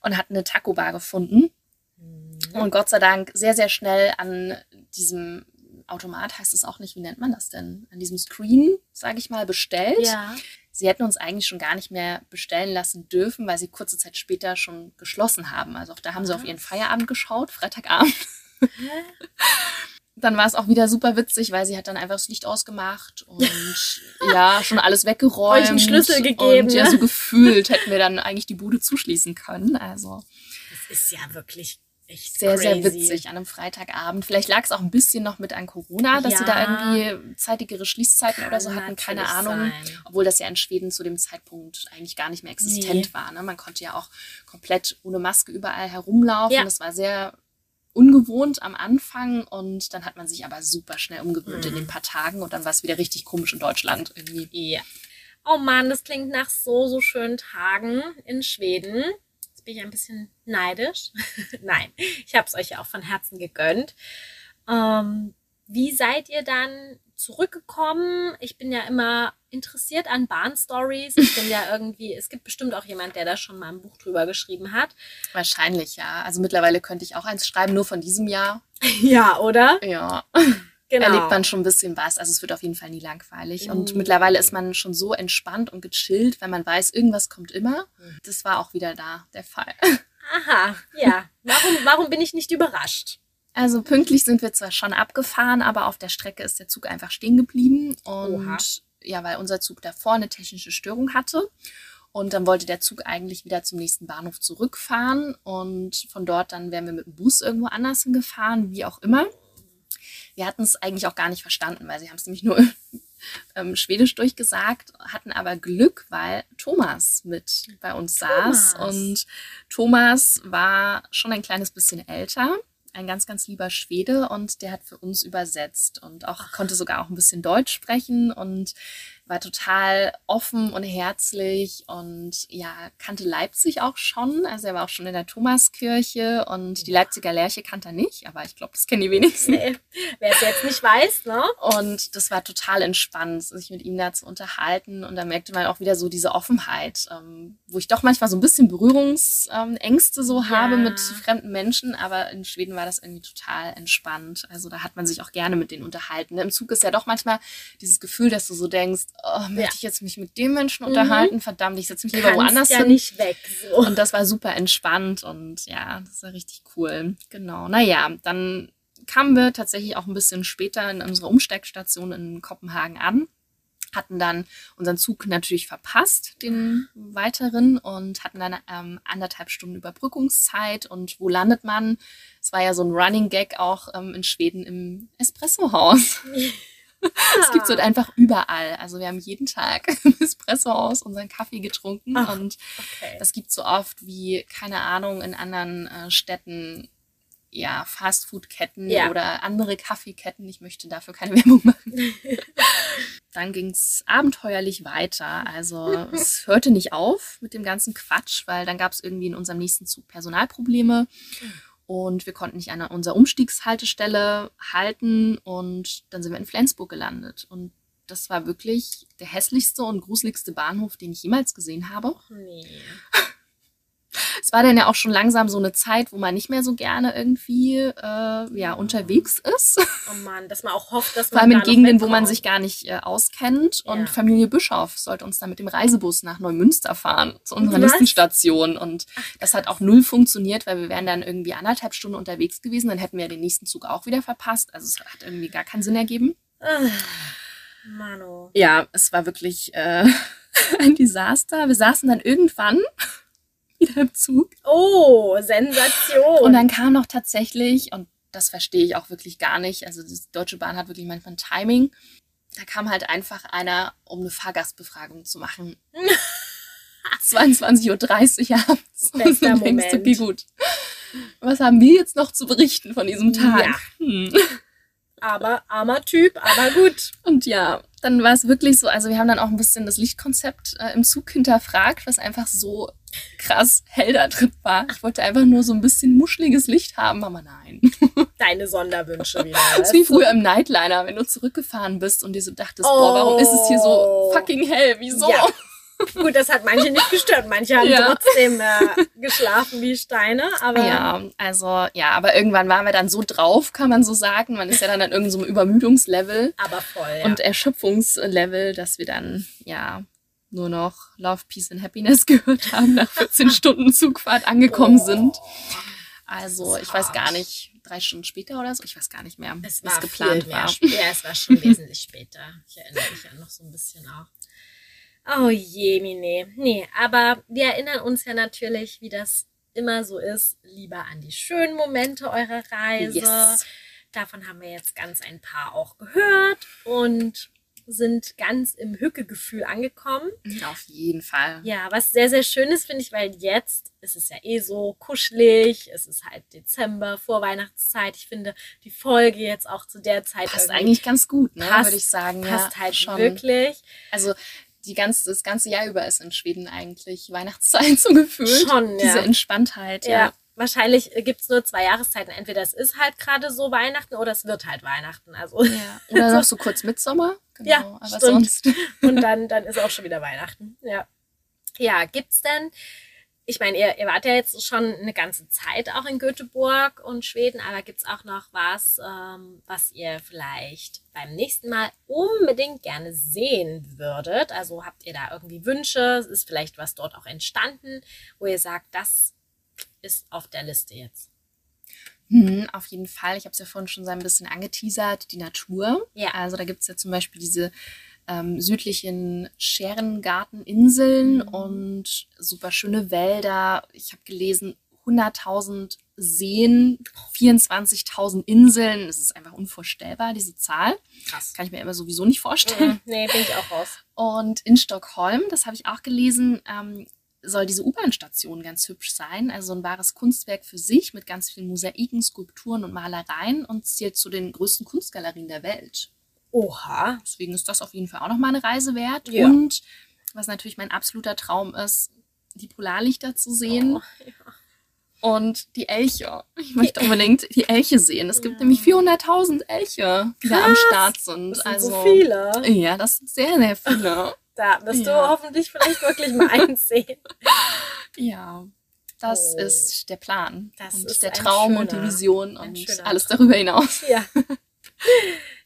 und hatten eine Taco-Bar gefunden. Mhm. Und Gott sei Dank sehr, sehr schnell an diesem Automat heißt es auch nicht, wie nennt man das denn? An diesem Screen, sage ich mal, bestellt. Ja. Sie hätten uns eigentlich schon gar nicht mehr bestellen lassen dürfen, weil sie kurze Zeit später schon geschlossen haben. Also auch da haben sie auf ihren Feierabend geschaut, Freitagabend. Dann war es auch wieder super witzig, weil sie hat dann einfach das Licht ausgemacht und ja, schon alles weggeräumt. Euch einen Schlüssel gegeben, Und ja, so gefühlt hätten wir dann eigentlich die Bude zuschließen können. Also Das ist ja wirklich echt sehr, sehr crazy. witzig an einem Freitagabend. Vielleicht lag es auch ein bisschen noch mit an Corona, dass sie da Ja. irgendwie zeitigere Schließzeiten oder so hatten, keine Ahnung. sein. Obwohl das ja in Schweden zu dem Zeitpunkt eigentlich gar nicht mehr existent Nee. war. Ne? Man konnte ja auch komplett ohne Maske überall herumlaufen. Ja. Das war sehr ungewohnt am Anfang und dann hat man sich aber super schnell umgewöhnt Mhm. in den paar Tagen und dann war es wieder richtig komisch in Deutschland irgendwie. Ja. Oh Mann, das klingt nach so, so schönen Tagen in Schweden. Jetzt bin ich ein bisschen neidisch. Nein, ich habe es euch ja auch von Herzen gegönnt. Ähm, wie seid ihr dann zurückgekommen? Ich bin ja immer interessiert an Bahnstories. Ich bin ja irgendwie, es gibt bestimmt auch jemand, der da schon mal ein Buch drüber geschrieben hat. Wahrscheinlich, ja. Also mittlerweile könnte ich auch eins schreiben, nur von diesem Jahr. Ja, oder? Ja. Genau. erlebt man schon ein bisschen was. Also es wird auf jeden Fall nie langweilig. Und Mm. mittlerweile ist man schon so entspannt und gechillt, wenn man weiß, irgendwas kommt immer. Das war auch wieder da der Fall. Aha, ja. Warum, warum bin ich nicht überrascht? Also pünktlich sind wir zwar schon abgefahren, aber auf der Strecke ist der Zug einfach stehen geblieben. Und Oha. ja, weil unser Zug davor eine technische Störung hatte. Und dann wollte der Zug eigentlich wieder zum nächsten Bahnhof zurückfahren. Und von dort dann wären wir mit dem Bus irgendwo anders hingefahren, wie auch immer. Wir hatten es eigentlich auch gar nicht verstanden, weil sie haben es nämlich nur ähm, Schwedisch durchgesagt, hatten aber Glück, weil Thomas mit bei uns saß. Thomas. Und Thomas war schon ein kleines bisschen älter, ein ganz, ganz lieber Schwede und der hat für uns übersetzt und auch konnte sogar auch ein bisschen Deutsch sprechen und war total offen und herzlich und ja, kannte Leipzig auch schon. Also er war auch schon in der Thomaskirche und die Leipziger Lerche kannte er nicht, aber ich glaube, das kennen die wenigsten. Nee, Wer es jetzt nicht weiß, ne? Und das war total entspannt, sich mit ihm da zu unterhalten. Und da merkte man auch wieder so diese Offenheit, ähm, wo ich doch manchmal so ein bisschen Berührungsängste so Ja. habe mit fremden Menschen. Aber in Schweden war das irgendwie total entspannt. Also da hat man sich auch gerne mit denen unterhalten. Im Zug ist ja doch manchmal dieses Gefühl, dass du so denkst, oh, möchte Ja. ich jetzt mich mit dem Menschen Mhm. unterhalten? Verdammt, ich setze mich lieber Kannst woanders ja hin. nicht weg. So. Und das war super entspannt und ja, das war richtig cool. Genau. Naja, dann kamen wir tatsächlich auch ein bisschen später in unserer Umsteigstation in Kopenhagen an, hatten dann unseren Zug natürlich verpasst, den weiteren, und hatten dann ähm, anderthalb Stunden Überbrückungszeit. Und wo landet man? Es war ja so ein Running Gag auch ähm, in Schweden im Espressohaus. Es gibt halt einfach überall. Also wir haben jeden Tag im Espressohaus unseren Kaffee getrunken Ach. und Okay. das gibt so oft wie, keine Ahnung, in anderen äh, Städten, ja, Fastfood-Ketten Ja. oder andere Kaffeeketten. Ich möchte dafür keine Werbung machen. Dann ging es abenteuerlich weiter. Also es hörte nicht auf mit dem ganzen Quatsch, weil dann gab es irgendwie in unserem nächsten Zug Personalprobleme. Und wir konnten nicht an unserer Umstiegshaltestelle halten und dann sind wir in Flensburg gelandet. Und das war wirklich der hässlichste und gruseligste Bahnhof, den ich jemals gesehen habe. Nee. Es war dann ja auch schon langsam so eine Zeit, wo man nicht mehr so gerne irgendwie äh, ja, unterwegs ist. Oh Mann, dass man auch hofft, dass Vor man allem in Gegenden, wo man sich gar nicht äh, auskennt. Ja. Und Familie Bischof sollte uns dann mit dem Reisebus nach Neumünster fahren, zu unserer Was? nächsten Station. Und das hat auch null funktioniert, weil wir wären dann irgendwie anderthalb Stunden unterwegs gewesen. Dann hätten wir den nächsten Zug auch wieder verpasst. Also es hat irgendwie gar keinen Sinn ergeben. Ah, Mano. Ja, es war wirklich äh, ein Desaster. Wir saßen dann irgendwann wieder im Zug. Oh, Sensation. Und dann kam noch tatsächlich, und das verstehe ich auch wirklich gar nicht, also die Deutsche Bahn hat wirklich manchmal ein Timing, da kam halt einfach einer, um eine Fahrgastbefragung zu machen. 22.30 Uhr abends. Bester Und denkst, Moment. okay, gut. Was haben wir jetzt noch zu berichten von diesem Tag? Ja. Hm. aber armer Typ, aber gut. Und ja, dann war es wirklich so, also wir haben dann auch ein bisschen das Lichtkonzept äh, im Zug hinterfragt, was einfach so krass hell da drin war. Ich wollte einfach nur so ein bisschen muscheliges Licht haben, aber nein. Deine Sonderwünsche wieder. Das ist wie früher im Nightliner, wenn du zurückgefahren bist und dir so dachtest, oh. boah, warum ist es hier so fucking hell? Wieso? Ja. Gut, das hat manche nicht gestört. Manche haben ja. trotzdem äh, geschlafen wie Steine. Aber ja, also ja, aber irgendwann waren wir dann so drauf, kann man so sagen. Man ist ja dann an irgendeinem so Übermüdungslevel. Aber voll. Ja. Und Erschöpfungslevel, dass wir dann ja nur noch Love, Peace and Happiness gehört haben, nach 14 Stunden Zugfahrt angekommen Boah. sind. Also ich weiß gar nicht, drei Stunden später oder so, ich weiß gar nicht mehr, es was geplant war. Ja, es war schon wesentlich später. Ich erinnere mich ja noch so ein bisschen auch. Oh je, Mine. Nee, aber wir erinnern uns ja natürlich, wie das immer so ist, lieber an die schönen Momente eurer Reise. Yes. Davon haben wir jetzt ganz ein paar auch gehört und sind ganz im Hückegefühl angekommen. Auf jeden Fall. Ja, was sehr, sehr schön ist, finde ich, weil jetzt ist es ja eh so kuschelig. Es ist halt Dezember, Vorweihnachtszeit. Ich finde die Folge jetzt auch zu der Zeit. Passt eigentlich ganz gut, ne? würde ich sagen. Passt ja, halt schon. wirklich. Also die ganze, das ganze Jahr über ist in Schweden eigentlich Weihnachtszeit so gefühlt. Schon, ja. Diese Entspanntheit, ja. ja. Wahrscheinlich gibt es nur zwei Jahreszeiten. Entweder es ist halt gerade so Weihnachten oder es wird halt Weihnachten. Also ja. Oder noch so kurz Mitsommer. Genau, ja, aber stimmt. sonst. Und dann, dann ist auch schon wieder Weihnachten. Ja. Ja, gibt's denn ich meine, ihr, ihr wart ja jetzt schon eine ganze Zeit auch in Göteborg und Schweden, aber gibt's auch noch was, ähm, was ihr vielleicht beim nächsten Mal unbedingt gerne sehen würdet? Also habt ihr da irgendwie Wünsche? Ist vielleicht was dort auch entstanden, wo ihr sagt, das ist auf der Liste jetzt? Hm, auf jeden Fall. Ich habe es ja vorhin schon so ein bisschen angeteasert, die Natur. Ja. Also da gibt's ja zum Beispiel diese ähm, südlichen Scherengarteninseln mhm. und super schöne Wälder. Ich habe gelesen, 100.000 Seen, 24.000 Inseln. Das ist einfach unvorstellbar, diese Zahl. Krass. Kann ich mir immer sowieso nicht vorstellen. Mhm. Nee, bin ich auch raus. Und in Stockholm, das habe ich auch gelesen, ähm, soll diese U-Bahn-Station ganz hübsch sein. Also ein wahres Kunstwerk für sich mit ganz vielen Mosaiken, Skulpturen und Malereien und zählt zu den größten Kunstgalerien der Welt. Oha. Deswegen ist das auf jeden Fall auch nochmal eine Reise wert. Ja. Und was natürlich mein absoluter Traum ist, die Polarlichter zu sehen. Oh, ja. Und die Elche. Ich möchte die unbedingt die Elche sehen. Es gibt ja. nämlich 400.000 Elche, die Krass. da am Start sind. Das sind also, so viele. Ja, das sind sehr, sehr viele. Da wirst ja. du hoffentlich vielleicht wirklich mal eins sehen. Ja, das oh. ist der Plan. Das und ist der Traum schöner, und die Vision und alles darüber hinaus. Ja.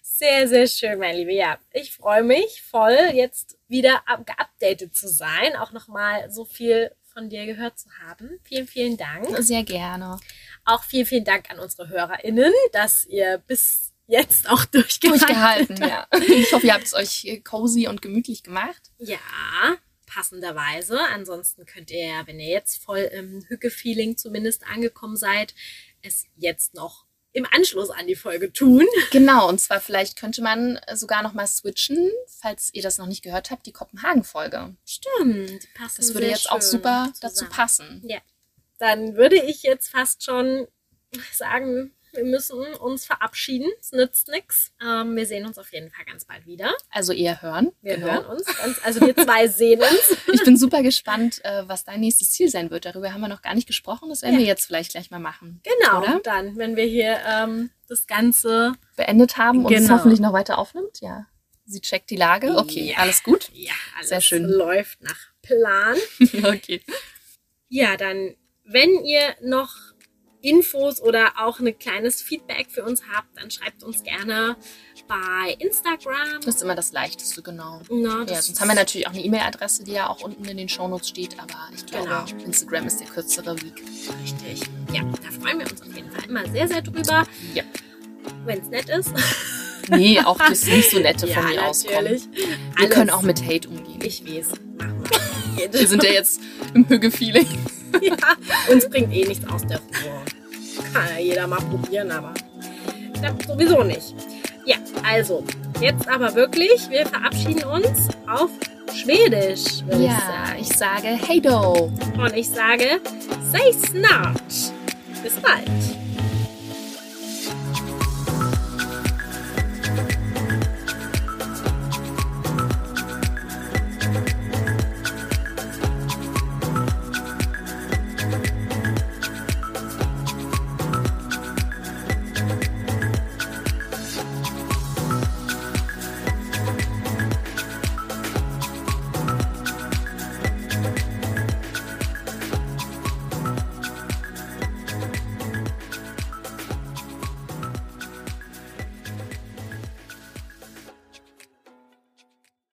Sehr, sehr schön, mein Liebe. Ja, ich freue mich voll, jetzt wieder geupdatet zu sein, auch nochmal so viel von dir gehört zu haben. Vielen, vielen Dank. Sehr gerne. Auch vielen, vielen Dank an unsere HörerInnen, dass ihr bis jetzt auch durchgehalten, durchgehalten ja. Ich hoffe, ihr habt es euch cozy und gemütlich gemacht. Ja, passenderweise. Ansonsten könnt ihr, wenn ihr jetzt voll im Hücke-Feeling zumindest angekommen seid, es jetzt noch im Anschluss an die Folge tun. Genau, und zwar vielleicht könnte man sogar noch mal switchen, falls ihr das noch nicht gehört habt, die Kopenhagen-Folge. Stimmt, die passen Das würde jetzt auch super zusammen. dazu passen. Ja. Dann würde ich jetzt fast schon sagen, wir müssen uns verabschieden. Es nützt nichts. Ähm, wir sehen uns auf jeden Fall ganz bald wieder. Also eher hören. Wir genau. hören uns. Ganz, also wir zwei sehen uns. Ich bin super gespannt, äh, was dein nächstes Ziel sein wird. Darüber haben wir noch gar nicht gesprochen. Das werden ja. wir jetzt vielleicht gleich mal machen. Genau. Oder? Dann, wenn wir hier ähm, das Ganze beendet haben und genau. es hoffentlich noch weiter aufnimmt. Ja. Sie checkt die Lage. Okay, ja. alles gut. Ja, alles Sehr schön. läuft nach Plan. okay. Ja, dann, wenn ihr noch Infos oder auch ein kleines Feedback für uns habt, dann schreibt uns gerne bei Instagram. Das ist immer das Leichteste, genau. Na, ja, sonst haben wir natürlich auch eine E-Mail-Adresse, die ja auch unten in den Shownotes steht, aber ich glaube, genau. Instagram ist der kürzere Weg. Richtig. Ja, da freuen wir uns auf jeden Fall immer sehr, sehr drüber. Ja. Wenn es nett ist. Nee, auch das nicht so nette von ja, mir auskommen. Wir Alles. können auch mit Hate umgehen. Ich weiß. Machen wir. wir sind ja jetzt im Hüge-Feeling. ja, uns bringt eh nichts aus der Ruhe. Kann ja jeder mal probieren, aber sowieso nicht. Ja, also, jetzt aber wirklich, wir verabschieden uns auf Schwedisch. Ja, ich, ich sage Hey do. Und ich sage Say snart. Bis bald.